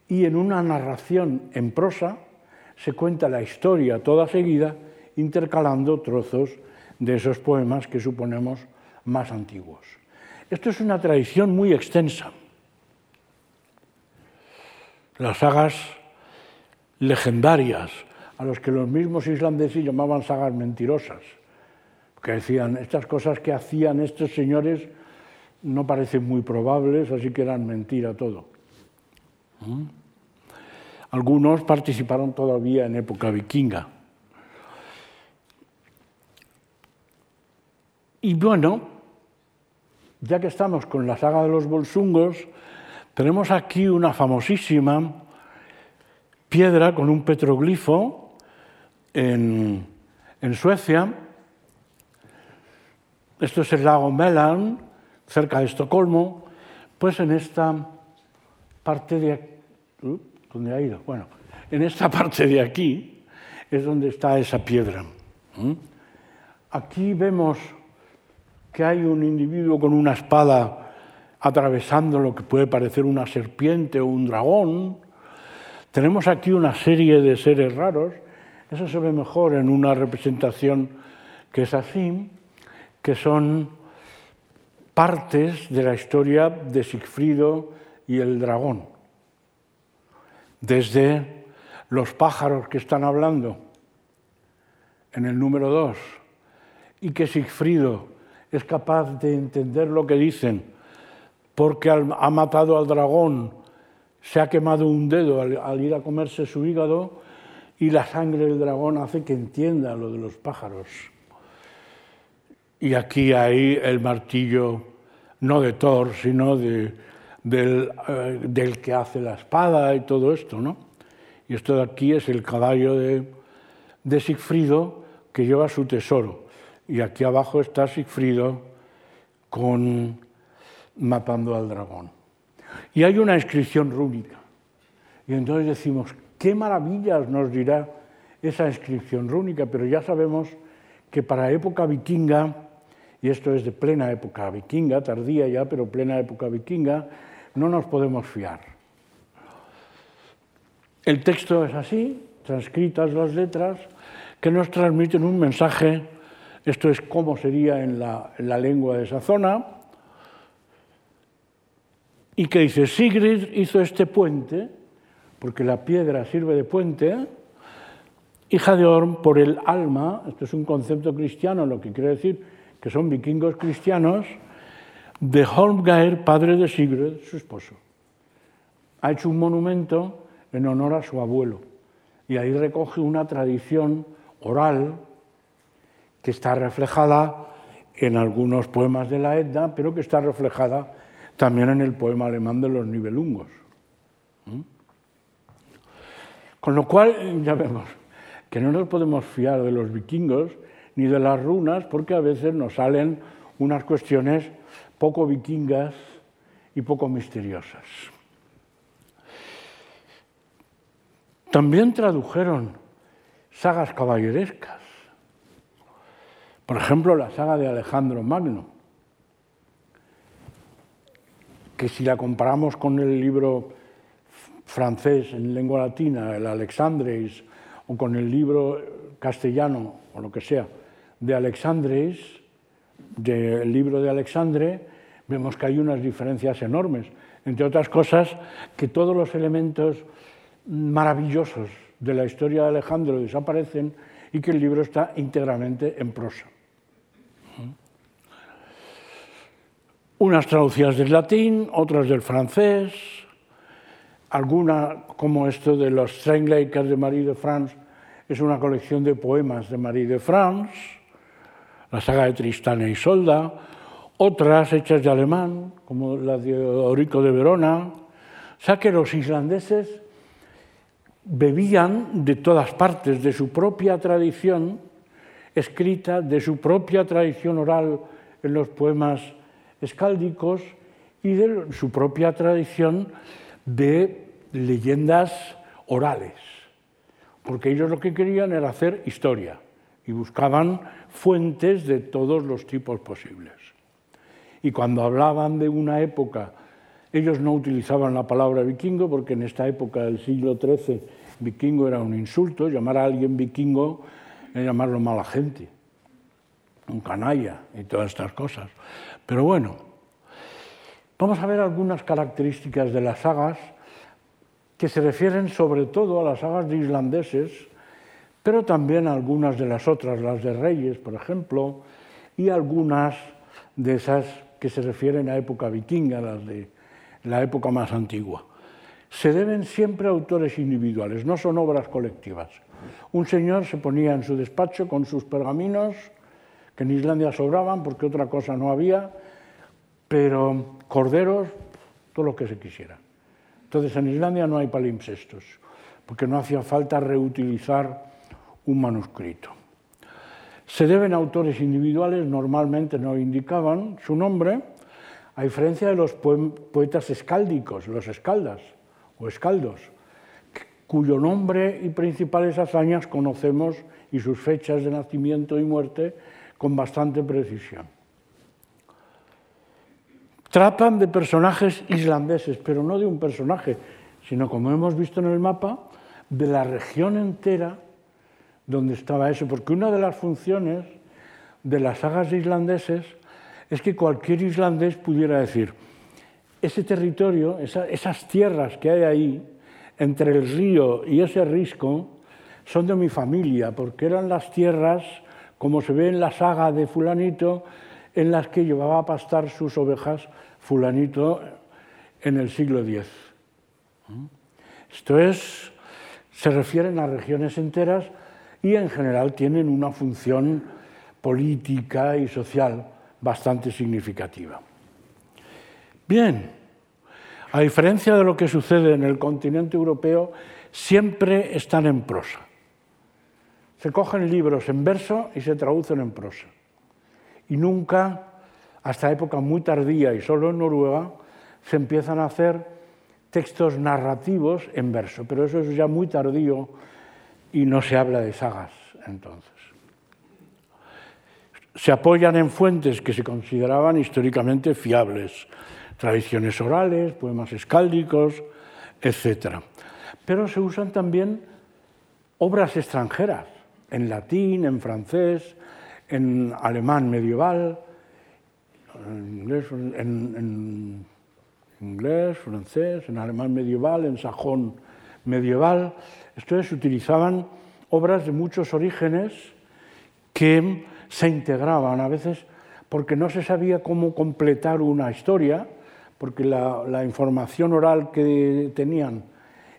y en una narración en prosa se cuenta la historia toda seguida, intercalando trozos de esos poemas que suponemos más antiguos. Esto es una tradición muy extensa. Las sagas legendarias, a los que los mismos islandeses llamaban sagas mentirosas, que decían, estas cosas que hacían estos señores no parecen muy probables, así que eran mentira todo. ¿Mm? Algunos participaron todavía en época vikinga. Y bueno, ya que estamos con la saga de los bolsungos, tenemos aquí una famosísima piedra con un petroglifo en, en Suecia. Esto es el lago Melan, cerca de Estocolmo, pues en esta parte de uh, ¿dónde ha ido? Bueno, en esta parte de aquí es donde está esa piedra. Aquí vemos que hay un individuo con una espada atravesando lo que puede parecer una serpiente o un dragón. Tenemos aquí una serie de seres raros. Eso se ve mejor en una representación que es así, que son partes de la historia de Sigfrido y el dragón. Desde los pájaros que están hablando en el número 2 y que Sigfrido es capaz de entender lo que dicen porque ha matado al dragón, se ha quemado un dedo al, ir a comerse su hígado y la sangre del dragón hace que entienda lo de los pájaros. Y aquí hay el martillo, no de Thor, sino eh, del, que hace la espada y todo esto, ¿no? Y esto de aquí es el caballo de, de Sigfrido que lleva su tesoro. Y aquí abajo está Sigfrido con, matando al dragón. Y hay una inscripción rúnica. Y entonces decimos, qué maravillas nos dirá esa inscripción rúnica, pero ya sabemos que para época vikinga, y esto es de plena época vikinga, tardía ya, pero plena época vikinga, no nos podemos fiar. El texto es así, transcritas las letras, que nos transmiten un mensaje, esto es cómo sería en la, en la lengua de esa zona, y que dice, Sigrid hizo este puente, porque la piedra sirve de puente, hija de Orm por el alma, esto es un concepto cristiano, lo que quiere decir que son vikingos cristianos, de Holmgeir, padre de Sigrid, su esposo. Ha hecho un monumento en honor a su abuelo y ahí recoge una tradición oral que está reflejada en algunos poemas de la Edda, pero que está reflejada también en el poema alemán de los Nibelungos. ¿Mm? Con lo cual, ya vemos que no nos podemos fiar de los vikingos ni de las runas, porque a veces nos salen unas cuestiones poco vikingas y poco misteriosas. También tradujeron sagas caballerescas. Por ejemplo, la saga de Alejandro Magno que si la comparamos con el libro francés en lengua latina, el Alexandres, o con el libro castellano, o lo que sea, de Alexandres, del libro de Alexandre, vemos que hay unas diferencias enormes. Entre otras cosas, que todos los elementos maravillosos de la historia de Alejandro desaparecen y que el libro está íntegramente en prosa. unas traducidas del latín, otras del francés, alguna como esto de los Strengleikers de Marie de France, es una colección de poemas de Marie de France, la saga de Tristán e Isolda, otras hechas de alemán, como la de Orico de Verona. O sea que los islandeses bebían de todas partes, de su propia tradición escrita, de su propia tradición oral en los poemas escáldicos y de su propia tradición de leyendas orales, porque ellos lo que querían era hacer historia y buscaban fuentes de todos los tipos posibles. Y cuando hablaban de una época, ellos no utilizaban la palabra vikingo, porque en esta época del siglo XIII vikingo era un insulto, llamar a alguien vikingo era llamarlo mala gente, un canalla y todas estas cosas. Pero bueno, vamos a ver algunas características de las sagas que se refieren sobre todo a las sagas de islandeses, pero también algunas de las otras, las de reyes, por ejemplo, y algunas de esas que se refieren a época vikinga, las de la época más antigua. Se deben siempre a autores individuales, no son obras colectivas. Un señor se ponía en su despacho con sus pergaminos que en Islandia sobraban porque otra cosa no había, pero corderos, todo lo que se quisiera. Entonces en Islandia no hay palimpsestos, porque no hacía falta reutilizar un manuscrito. Se deben a autores individuales, normalmente no indicaban su nombre, a diferencia de los poetas escáldicos, los escaldas o escaldos, cuyo nombre y principales hazañas conocemos y sus fechas de nacimiento y muerte con bastante precisión. Tratan de personajes islandeses, pero no de un personaje, sino, como hemos visto en el mapa, de la región entera donde estaba eso, porque una de las funciones de las sagas islandeses es que cualquier islandés pudiera decir, ese territorio, esas tierras que hay ahí, entre el río y ese risco, son de mi familia, porque eran las tierras como se ve en la saga de fulanito, en las que llevaba a pastar sus ovejas fulanito en el siglo X. Esto es, se refieren a regiones enteras y en general tienen una función política y social bastante significativa. Bien, a diferencia de lo que sucede en el continente europeo, siempre están en prosa. Se cogen libros en verso y se traducen en prosa. Y nunca, hasta época muy tardía y solo en Noruega, se empiezan a hacer textos narrativos en verso, pero eso es ya muy tardío y no se habla de sagas entonces. se apoyan en fuentes que se consideraban históricamente fiables, tradiciones orales, poemas escáldicos, etc. Pero se usan también obras extranjeras, en latín, en francés, en alemán medieval, en inglés, en, inglés, francés, en alemán medieval, en sajón medieval. Entonces utilizaban obras de muchos orígenes que se integraban a veces porque no se sabía cómo completar una historia, porque la, información oral que tenían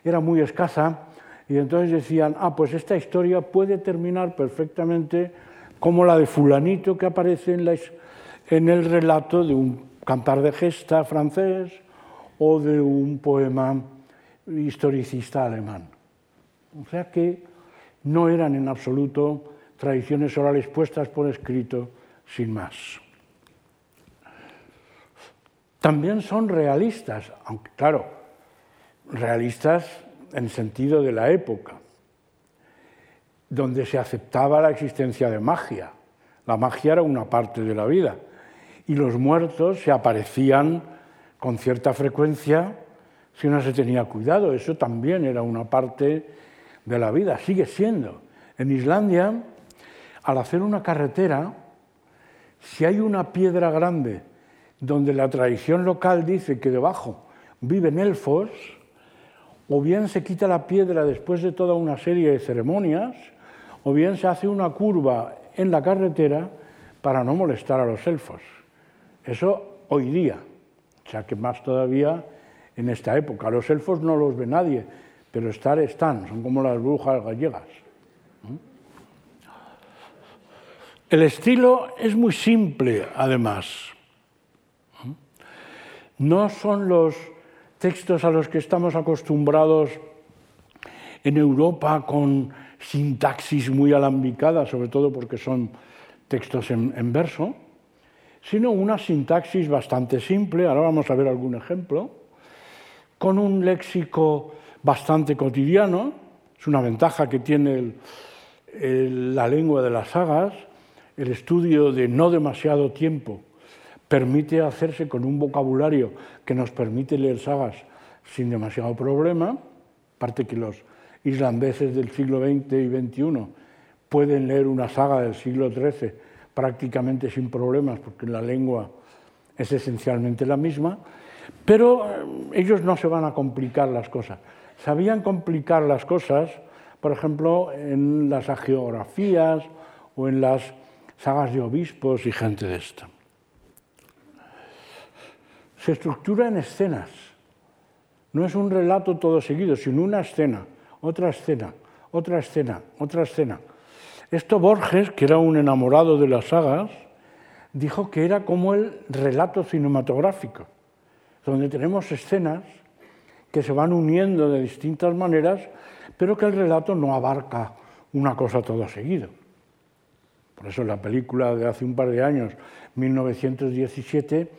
era muy escasa, y entonces decían, ah, pues esta historia puede terminar perfectamente como la de fulanito que aparece en el relato de un cantar de gesta francés o de un poema historicista alemán. O sea que no eran en absoluto tradiciones orales puestas por escrito sin más. También son realistas, aunque claro, realistas en sentido de la época, donde se aceptaba la existencia de magia. La magia era una parte de la vida y los muertos se aparecían con cierta frecuencia si no se tenía cuidado. Eso también era una parte de la vida, sigue siendo. En Islandia, al hacer una carretera, si hay una piedra grande donde la tradición local dice que debajo viven elfos, o bien se quita la piedra después de toda una serie de ceremonias, o bien se hace una curva en la carretera para no molestar a los elfos. Eso hoy día, o sea que más todavía en esta época. Los elfos no los ve nadie, pero estar están, son como las brujas gallegas. El estilo es muy simple, además. No son los textos a los que estamos acostumbrados en Europa con sintaxis muy alambicada, sobre todo porque son textos en, en verso, sino una sintaxis bastante simple, ahora vamos a ver algún ejemplo, con un léxico bastante cotidiano, es una ventaja que tiene la lengua de las sagas, el estudio de no demasiado tiempo permite hacerse con un vocabulario que nos permite leer sagas sin demasiado problema, aparte que los islandeses del siglo XX y XXI pueden leer una saga del siglo XIII prácticamente sin problemas, porque la lengua es esencialmente la misma, pero eh, ellos no se van a complicar las cosas. Sabían complicar las cosas, por ejemplo, en las agiografías o en las sagas de obispos y gente de esta. Se estructura en escenas. No es un relato todo seguido, sino una escena, otra escena, otra escena, otra escena. Esto Borges, que era un enamorado de las sagas, dijo que era como el relato cinematográfico donde tenemos escenas que se van uniendo de distintas maneras, pero que el relato no abarca una cosa todo seguido. Por eso la película de hace un par de años, 1917,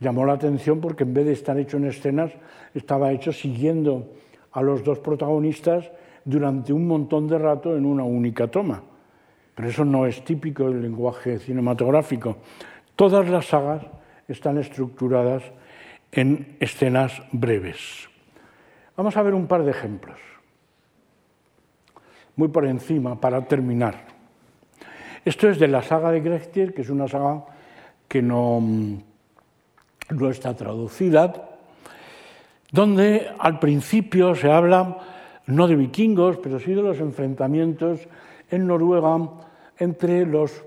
llamó la atención porque en vez de estar hecho en escenas, estaba hecho siguiendo a los dos protagonistas durante un montón de rato en una única toma. Pero eso no es típico del lenguaje cinematográfico. Todas las sagas están estructuradas en escenas breves. Vamos a ver un par de ejemplos, muy por encima, para terminar. Esto es de la saga de Grechtier, que es una saga que no, no está traducida, donde al principio se habla no de vikingos, pero sí de los enfrentamientos en Noruega entre los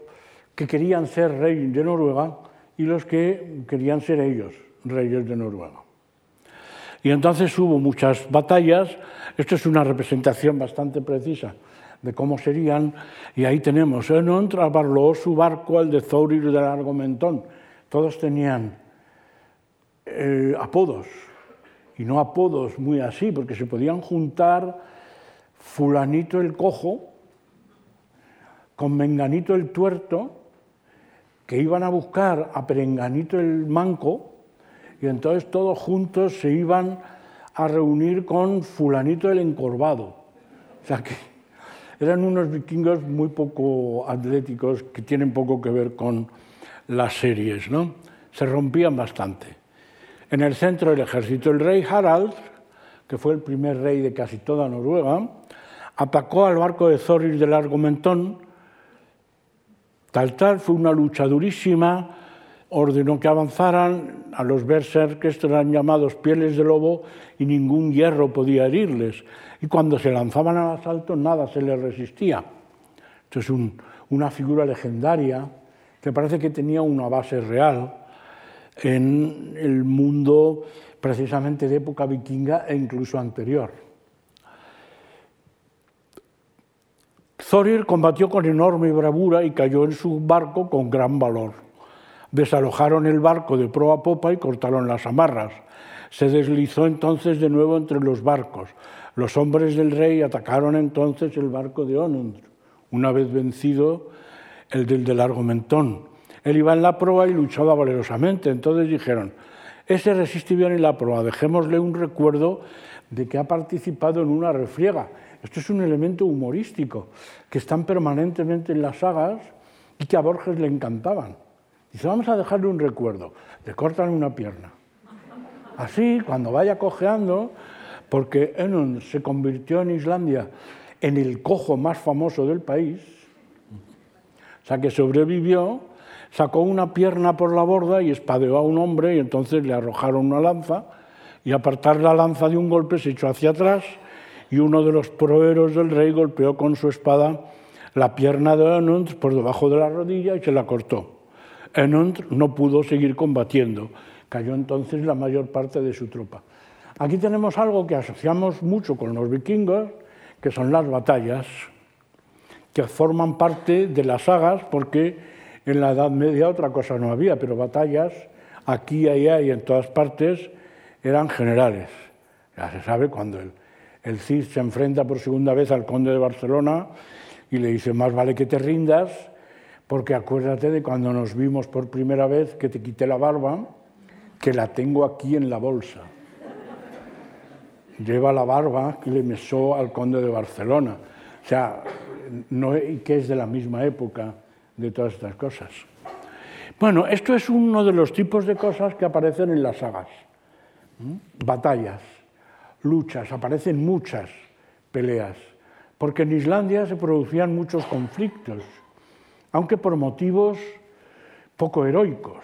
que querían ser rey de Noruega y los que querían ser ellos, reyes de Noruega. Y entonces hubo muchas batallas, esto es una representación bastante precisa de cómo serían, y ahí tenemos, en trabarlo su barco al de Thorir de Largomentón. Todos tenían eh, apodos, y no apodos muy así, porque se podían juntar fulanito el cojo con menganito el tuerto, que iban a buscar a perenganito el manco, y entonces todos juntos se iban a reunir con fulanito el encorvado. O sea que eran unos vikingos muy poco atléticos que tienen poco que ver con las series, ¿no? Se rompían bastante. En el centro del ejército, el rey Harald, que fue el primer rey de casi toda Noruega, atacó al barco de Thorir del Argumentón. Tal tal, fue una lucha durísima, ordenó que avanzaran a los que eran llamados pieles de lobo, y ningún hierro podía herirles. Y cuando se lanzaban al asalto, nada se les resistía. Esto es una figura legendaria que parece que tenía una base real en el mundo precisamente de época vikinga e incluso anterior. Thorir combatió con enorme bravura y cayó en su barco con gran valor. Desalojaron el barco de proa a popa y cortaron las amarras. Se deslizó entonces de nuevo entre los barcos. Los hombres del rey atacaron entonces el barco de Onund, una vez vencido el del de largo mentón. Él iba en la proa y luchaba valerosamente. Entonces dijeron, ese resiste bien en la proa, dejémosle un recuerdo de que ha participado en una refriega. Esto es un elemento humorístico que están permanentemente en las sagas y que a Borges le encantaban. Dice, vamos a dejarle un recuerdo. Le cortan una pierna. Así, cuando vaya cojeando, porque Enun se convirtió en Islandia en el cojo más famoso del país, o sea que sobrevivió, sacó una pierna por la borda y espadeó a un hombre y entonces le arrojaron una lanza y apartar la lanza de un golpe se echó hacia atrás y uno de los proeros del rey golpeó con su espada la pierna de Enund por debajo de la rodilla y se la cortó. Enund no pudo seguir combatiendo. Cayó entonces la mayor parte de su tropa. Aquí tenemos algo que asociamos mucho con los vikingos, que son las batallas, que forman parte de las sagas, porque en la Edad Media otra cosa no había, pero batallas aquí, allá y en todas partes eran generales. Ya se sabe cuando el Cid se enfrenta por segunda vez al conde de Barcelona y le dice, más vale que te rindas porque acuérdate de cuando nos vimos por primera vez que te quité la barba, que la tengo aquí en la bolsa. Lleva la barba que le mesó al conde de Barcelona. O sea, no, que es de la misma época de todas estas cosas. Bueno, esto es uno de los tipos de cosas que aparecen en las sagas. Batallas, luchas, aparecen muchas peleas, porque en Islandia se producían muchos conflictos aunque por motivos poco heroicos.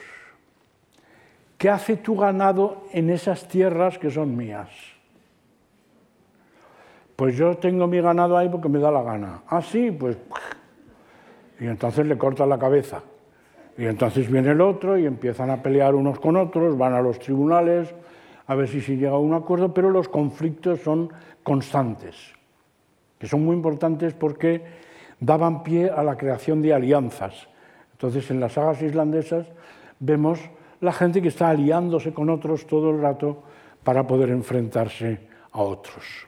¿Qué hace tu ganado en esas tierras que son mías? Pues yo tengo mi ganado ahí porque me da la gana. Ah, sí, pues... Y entonces le cortan la cabeza. Y entonces viene el otro y empiezan a pelear unos con otros, van a los tribunales a ver si se llega a un acuerdo, pero los conflictos son constantes, que son muy importantes porque daban pie a la creación de alianzas. Entonces, en las sagas islandesas vemos la gente que está aliándose con otros todo el rato para poder enfrentarse a otros.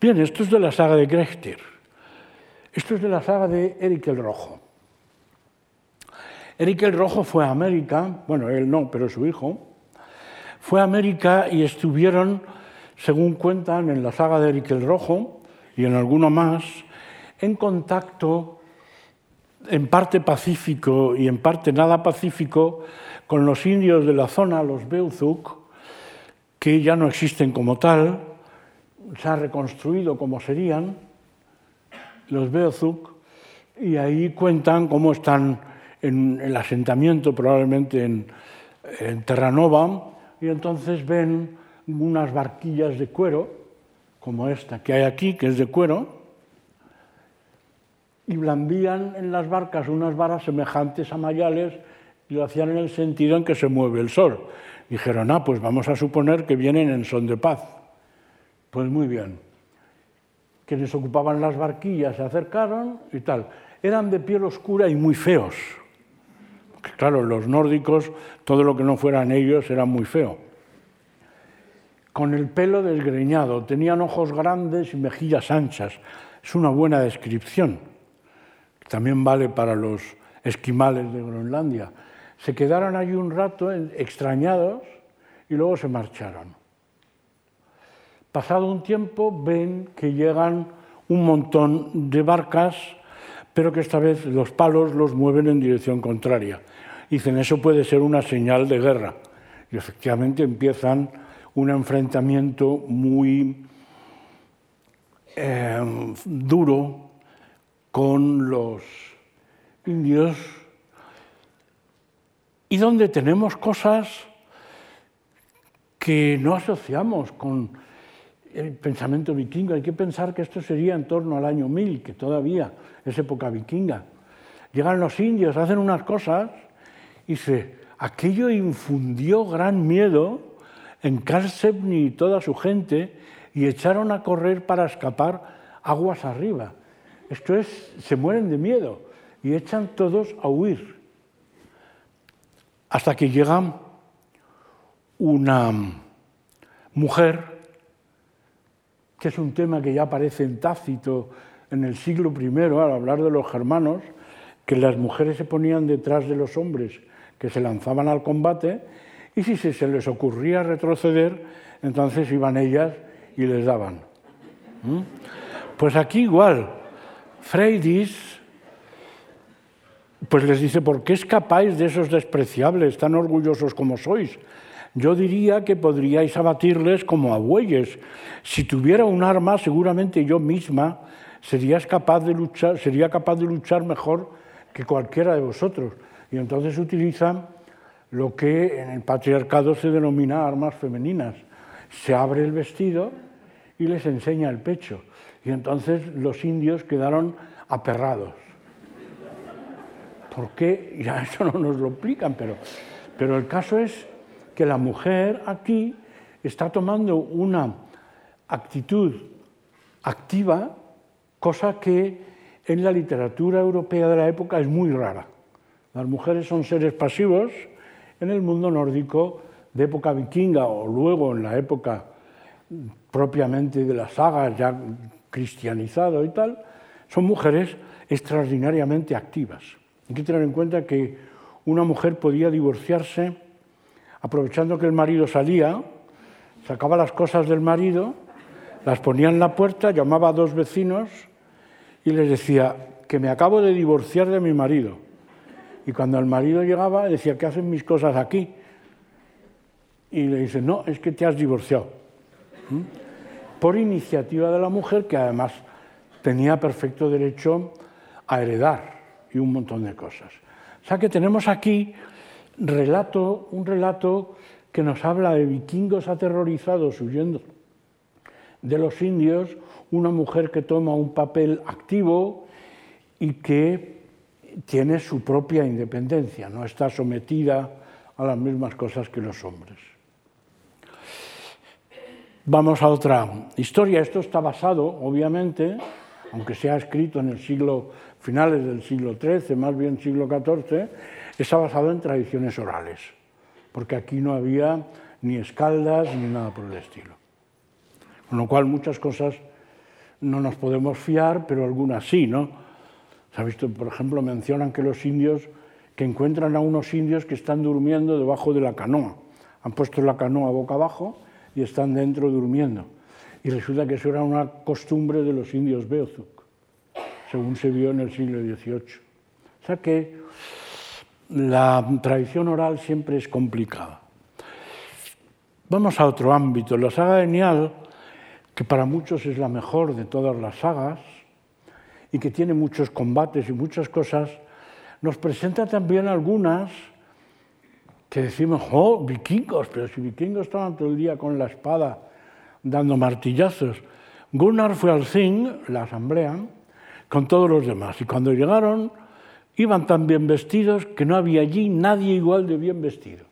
Bien, esto es de la saga de Grechtir. Esto es de la saga de Eric el Rojo. Eric el Rojo fue a América, bueno, él no, pero su hijo, fue a América y estuvieron, según cuentan en la saga de Eric el Rojo y en alguno más, en contacto en parte pacífico y en parte nada pacífico con los indios de la zona, los Beuzuk, que ya no existen como tal, se ha reconstruido como serían los Beuzuk, y ahí cuentan cómo están en el asentamiento, probablemente en, en Terranova, y entonces ven unas barquillas de cuero, como esta que hay aquí, que es de cuero, y blandían en las barcas unas varas semejantes a mayales y lo hacían en el sentido en que se mueve el sol. Dijeron, ah, pues vamos a suponer que vienen en son de paz. Pues muy bien. Quienes ocupaban las barquillas se acercaron y tal. Eran de piel oscura y muy feos. claro, los nórdicos, todo lo que no fueran ellos era muy feo. Con el pelo desgreñado, tenían ojos grandes y mejillas anchas. Es una buena descripción también vale para los esquimales de Groenlandia. Se quedaron allí un rato extrañados y luego se marcharon. Pasado un tiempo ven que llegan un montón de barcas, pero que esta vez los palos los mueven en dirección contraria. Dicen, eso puede ser una señal de guerra. Y efectivamente empiezan un enfrentamiento muy eh, duro con los indios y donde tenemos cosas que no asociamos con el pensamiento vikingo. Hay que pensar que esto sería en torno al año 1000, que todavía es época vikinga. Llegan los indios, hacen unas cosas y se, aquello infundió gran miedo en Karlsevny y toda su gente y echaron a correr para escapar aguas arriba. Esto es, se mueren de miedo y echan todos a huir. Hasta que llega una mujer, que es un tema que ya aparece en Tácito en el siglo I, al hablar de los germanos, que las mujeres se ponían detrás de los hombres que se lanzaban al combate y si se les ocurría retroceder, entonces iban ellas y les daban. ¿Mm? Pues aquí igual, Freydis pues les dice, ¿por qué escapáis de esos despreciables tan orgullosos como sois? Yo diría que podríais abatirles como a bueyes. Si tuviera un arma, seguramente yo misma sería capaz de luchar, sería capaz de luchar mejor que cualquiera de vosotros. Y entonces utilizan lo que en el patriarcado se denomina armas femeninas. Se abre el vestido y les enseña el pecho. Y entonces los indios quedaron aperrados. ¿Por qué? Ya eso no nos lo explican, pero, pero el caso es que la mujer aquí está tomando una actitud activa, cosa que en la literatura europea de la época es muy rara. Las mujeres son seres pasivos en el mundo nórdico de época vikinga o luego en la época propiamente de las sagas ya cristianizado y tal, son mujeres extraordinariamente activas. Hay que tener en cuenta que una mujer podía divorciarse aprovechando que el marido salía, sacaba las cosas del marido, las ponía en la puerta, llamaba a dos vecinos y les decía que me acabo de divorciar de mi marido. Y cuando el marido llegaba, decía, ¿qué hacen mis cosas aquí? Y le dice, no, es que te has divorciado. ¿Mm? Por iniciativa de la mujer, que además tenía perfecto derecho a heredar y un montón de cosas. O sea que tenemos aquí un relato que nos habla de vikingos aterrorizados huyendo de los indios, una mujer que toma un papel activo y que tiene su propia independencia, no está sometida a las mismas cosas que los hombres. Vamos a otra historia. Esto está basado, obviamente, aunque sea escrito en el siglo finales del siglo XIII, más bien siglo XIV, está basado en tradiciones orales, porque aquí no había ni escaldas ni nada por el estilo. Con lo cual muchas cosas no nos podemos fiar, pero algunas sí, ¿no? Se ha visto, por ejemplo, mencionan que los indios, que encuentran a unos indios que están durmiendo debajo de la canoa. Han puesto la canoa boca abajo y están dentro durmiendo. Y resulta que eso era una costumbre de los indios Beothuk, según se vio en el siglo XVIII. O sea que la tradición oral siempre es complicada. Vamos a otro ámbito. La saga de Nial, que para muchos es la mejor de todas las sagas y que tiene muchos combates y muchas cosas, nos presenta también algunas que decimos, oh, vikingos, pero si vikingos estaban todo el día con la espada dando martillazos. Gunnar fue al Thing, la asamblea, con todos los demás. Y cuando llegaron, iban tan bien vestidos que no había allí nadie igual de bien vestido.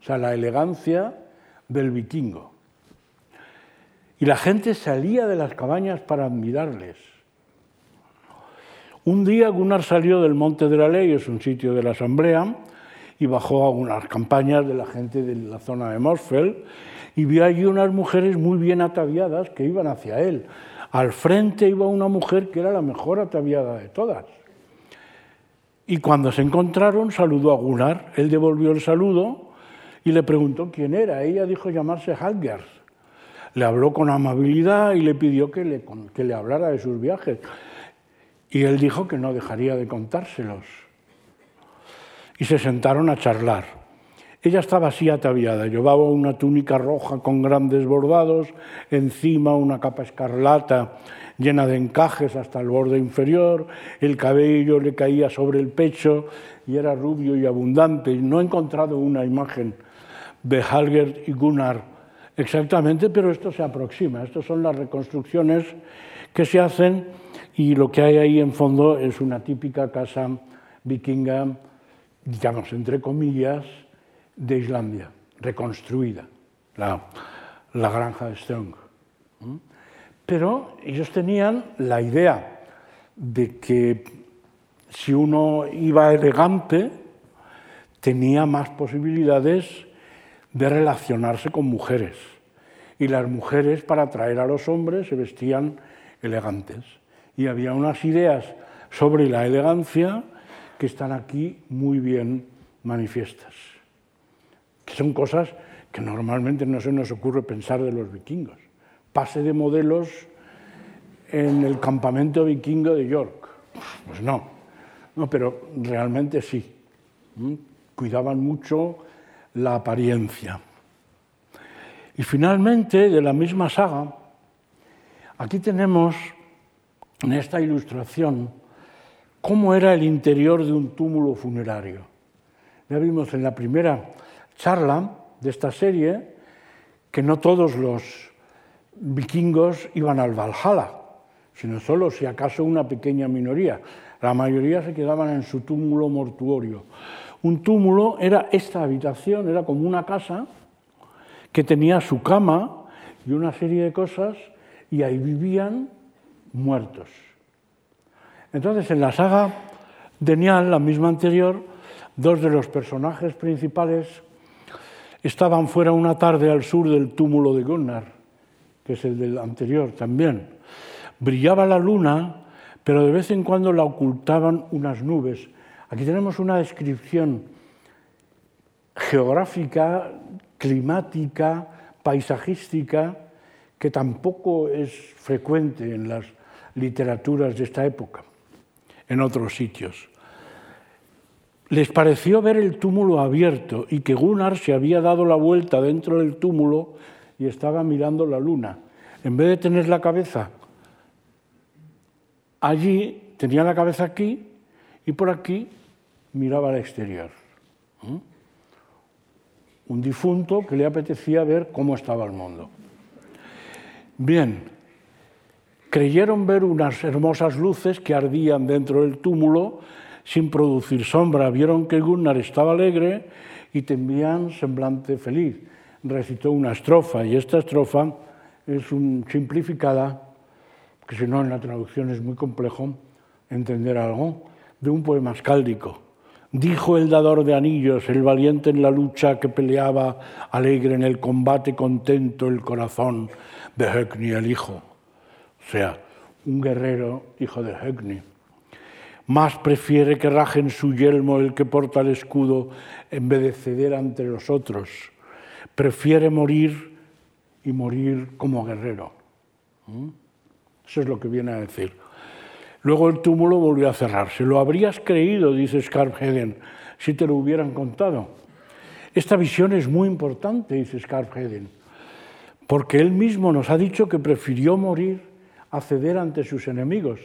O sea, la elegancia del vikingo. Y la gente salía de las cabañas para admirarles. Un día Gunnar salió del Monte de la Ley, es un sitio de la asamblea, y bajó a unas campañas de la gente de la zona de Morsfeld y vio allí unas mujeres muy bien ataviadas que iban hacia él. Al frente iba una mujer que era la mejor ataviada de todas. Y cuando se encontraron, saludó a Gunnar. Él devolvió el saludo y le preguntó quién era. Ella dijo llamarse Halgers. le habló con amabilidad y le pidió que le, que le hablara de sus viajes. Y él dijo que no dejaría de contárselos. Y se sentaron a charlar. Ella estaba así ataviada, llevaba una túnica roja con grandes bordados, encima una capa escarlata llena de encajes hasta el borde inferior, el cabello le caía sobre el pecho y era rubio y abundante. No he encontrado una imagen de Halgert y Gunnar exactamente, pero esto se aproxima. Estas son las reconstrucciones que se hacen y lo que hay ahí en fondo es una típica casa vikinga, digamos, entre comillas, de Islandia, reconstruida, la, la granja de Strong. Pero ellos tenían la idea de que si uno iba elegante, tenía más posibilidades de relacionarse con mujeres. Y las mujeres, para atraer a los hombres, se vestían elegantes. Y había unas ideas sobre la elegancia que están aquí muy bien manifiestas. Que son cosas que normalmente no se nos ocurre pensar de los vikingos. Pase de modelos en el campamento vikingo de York. Pues no, no pero realmente sí. Cuidaban mucho la apariencia. Y finalmente, de la misma saga, aquí tenemos en esta ilustración cómo era el interior de un túmulo funerario. Ya vimos en la primera charla de esta serie que no todos los vikingos iban al Valhalla, sino solo si acaso una pequeña minoría. La mayoría se quedaban en su túmulo mortuorio. Un túmulo era esta habitación, era como una casa que tenía su cama y una serie de cosas y ahí vivían muertos. Entonces, en la saga de Nial, la misma anterior, dos de los personajes principales estaban fuera una tarde al sur del túmulo de Gunnar, que es el del anterior también. Brillaba la luna, pero de vez en cuando la ocultaban unas nubes Aquí tenemos una descripción geográfica, climática, paisajística, que tampoco es frecuente en las literaturas de esta época, en otros sitios. Les pareció ver el túmulo abierto y que Gunnar se había dado la vuelta dentro del túmulo y estaba mirando la luna. En vez de tener la cabeza allí, tenía la cabeza aquí y por aquí miraba al exterior. Un difunto que le apetecía ver cómo estaba el mundo. Bien, creyeron ver unas hermosas luces que ardían dentro del túmulo sin producir sombra. Vieron que Gunnar estaba alegre y tenían semblante feliz. Recitó una estrofa y esta estrofa es un simplificada, que si no en la traducción es muy complejo entender algo, de un poema escáldico Dijo el dador de anillos, el valiente en la lucha que peleaba, alegre en el combate, contento el corazón de Högni el hijo. O sea, un guerrero hijo de Högni. Más prefiere que rajen su yelmo el que porta el escudo en ceder ante los otros. Prefiere morir y morir como guerrero. ¿Mm? Eso es lo que viene a decir. Luego el túmulo volvió a cerrarse. Lo habrías creído, dice Skarpheden, si te lo hubieran contado. Esta visión es muy importante, dice Skarpheden, porque él mismo nos ha dicho que prefirió morir a ceder ante sus enemigos.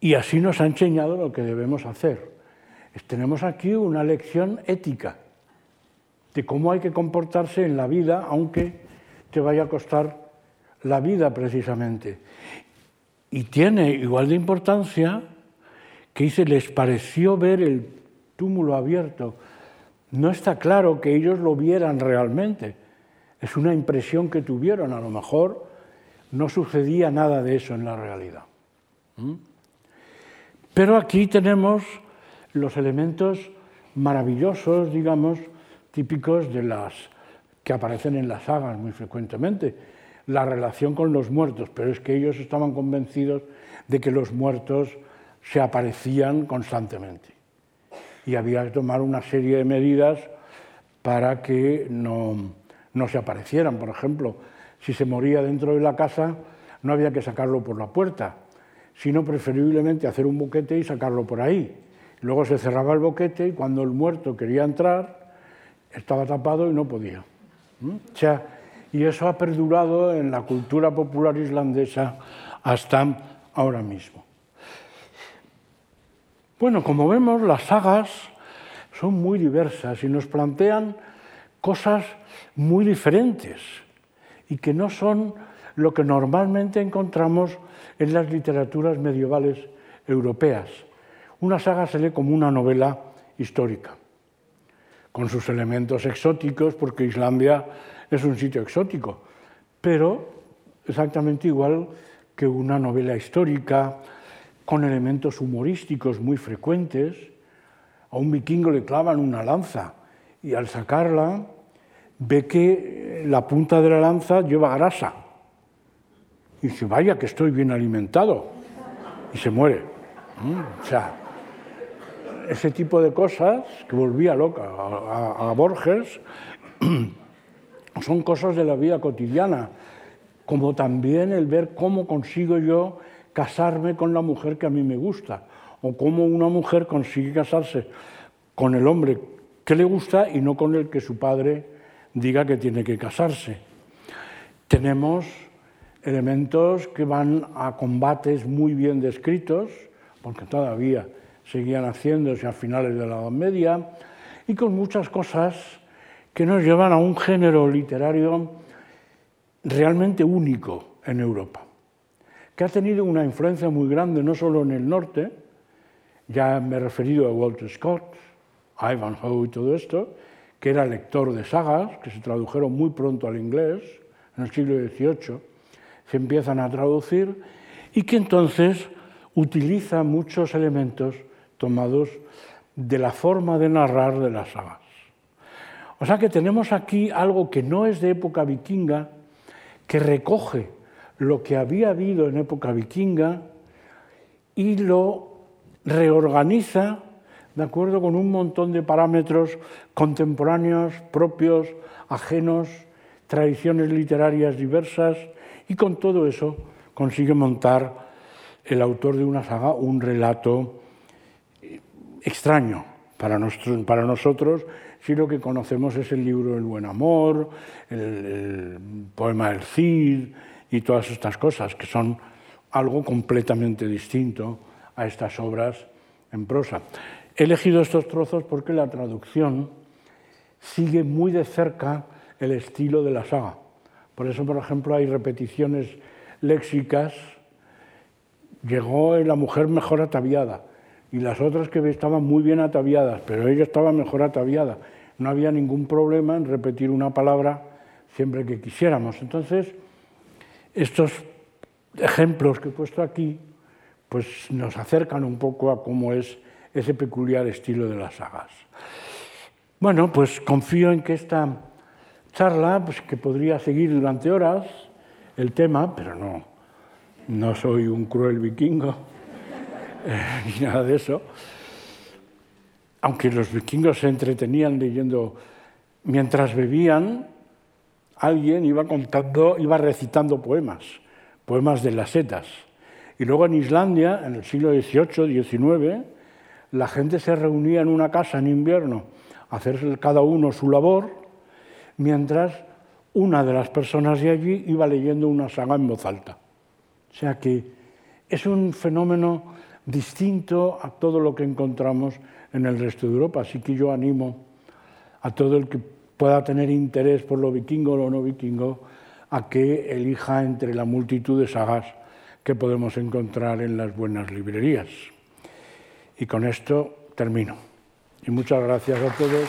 Y así nos ha enseñado lo que debemos hacer. Tenemos aquí una lección ética de cómo hay que comportarse en la vida, aunque te vaya a costar la vida precisamente. Y tiene igual de importancia que dice, les pareció ver el túmulo abierto. No está claro que ellos lo vieran realmente. Es una impresión que tuvieron. A lo mejor no sucedía nada de eso en la realidad. ¿Mm? Pero aquí tenemos los elementos maravillosos, digamos, típicos de las que aparecen en las sagas muy frecuentemente la relación con los muertos, pero es que ellos estaban convencidos de que los muertos se aparecían constantemente. Y había que tomar una serie de medidas para que no, no se aparecieran. Por ejemplo, si se moría dentro de la casa, no había que sacarlo por la puerta, sino preferiblemente hacer un boquete y sacarlo por ahí. Luego se cerraba el boquete y cuando el muerto quería entrar, estaba tapado y no podía. Sea, y eso ha perdurado en la cultura popular islandesa hasta ahora mismo. Bueno, como vemos, las sagas son muy diversas y nos plantean cosas muy diferentes y que no son lo que normalmente encontramos en las literaturas medievales europeas. Una saga se lee como una novela histórica, con sus elementos exóticos, porque Islandia es un sitio exótico, pero exactamente igual que una novela histórica, con elementos humorísticos muy frecuentes. A un vikingo le clavan una lanza y al sacarla ve que la punta de la lanza lleva grasa. Y dice, vaya que estoy bien alimentado. Y se muere. Mm, o sea, ese tipo de cosas que volvía loca a, a Borges son cosas de la vida cotidiana, como también el ver cómo consigo yo casarme con la mujer que a mí me gusta, o cómo una mujer consigue casarse con el hombre que le gusta y no con el que su padre diga que tiene que casarse. Tenemos elementos que van a combates muy bien descritos, porque todavía seguían haciéndose a finales de la Edad Media, y con muchas cosas que nos llevan a un género literario realmente único en Europa que ha tenido una influencia muy grande no solo en el norte, ya me he referido a Walter Scott, Ivanhoe y todo esto, que era lector de sagas, que se tradujeron muy pronto al inglés, en el siglo XVIII, se empiezan a traducir, y que entonces utiliza muchos elementos tomados de la forma de narrar de las sagas. O sea que tenemos aquí algo que no es de época vikinga, que recoge lo que había habido en época vikinga y lo reorganiza de acuerdo con un montón de parámetros contemporáneos, propios, ajenos, tradiciones literarias diversas, y con todo eso consigue montar el autor de una saga un relato extraño para, nosotros, si lo que conocemos es el libro El buen amor, el, el poema del Cid, y todas estas cosas, que son algo completamente distinto a estas obras en prosa. He elegido estos trozos porque la traducción sigue muy de cerca el estilo de la saga. Por eso, por ejemplo, hay repeticiones léxicas. Llegó la mujer mejor ataviada y las otras que estaban muy bien ataviadas, pero ella estaba mejor ataviada. No había ningún problema en repetir una palabra siempre que quisiéramos. Entonces, estos ejemplos que he puesto aquí pues nos acercan un poco a cómo es ese peculiar estilo de las sagas. Bueno, pues confío en que esta charla, pues que podría seguir durante horas el tema, pero no, no soy un cruel vikingo, eh, ni nada de eso. Aunque los vikingos se entretenían leyendo mientras bebían, alguien iba contando, iba recitando poemas, poemas de las setas. Y luego en Islandia, en el siglo XVIII, XIX, la gente se reunía en una casa en invierno a hacer cada uno su labor, mientras una de las personas de allí iba leyendo una saga en voz alta. O sea que es un fenómeno distinto a todo lo que encontramos en el resto de Europa. Así que yo animo a todo el que pueda tener interés por lo vikingo o lo no vikingo, a que elija entre la multitud de sagas que podemos encontrar en las buenas librerías. Y con esto termino. Y muchas gracias a todos.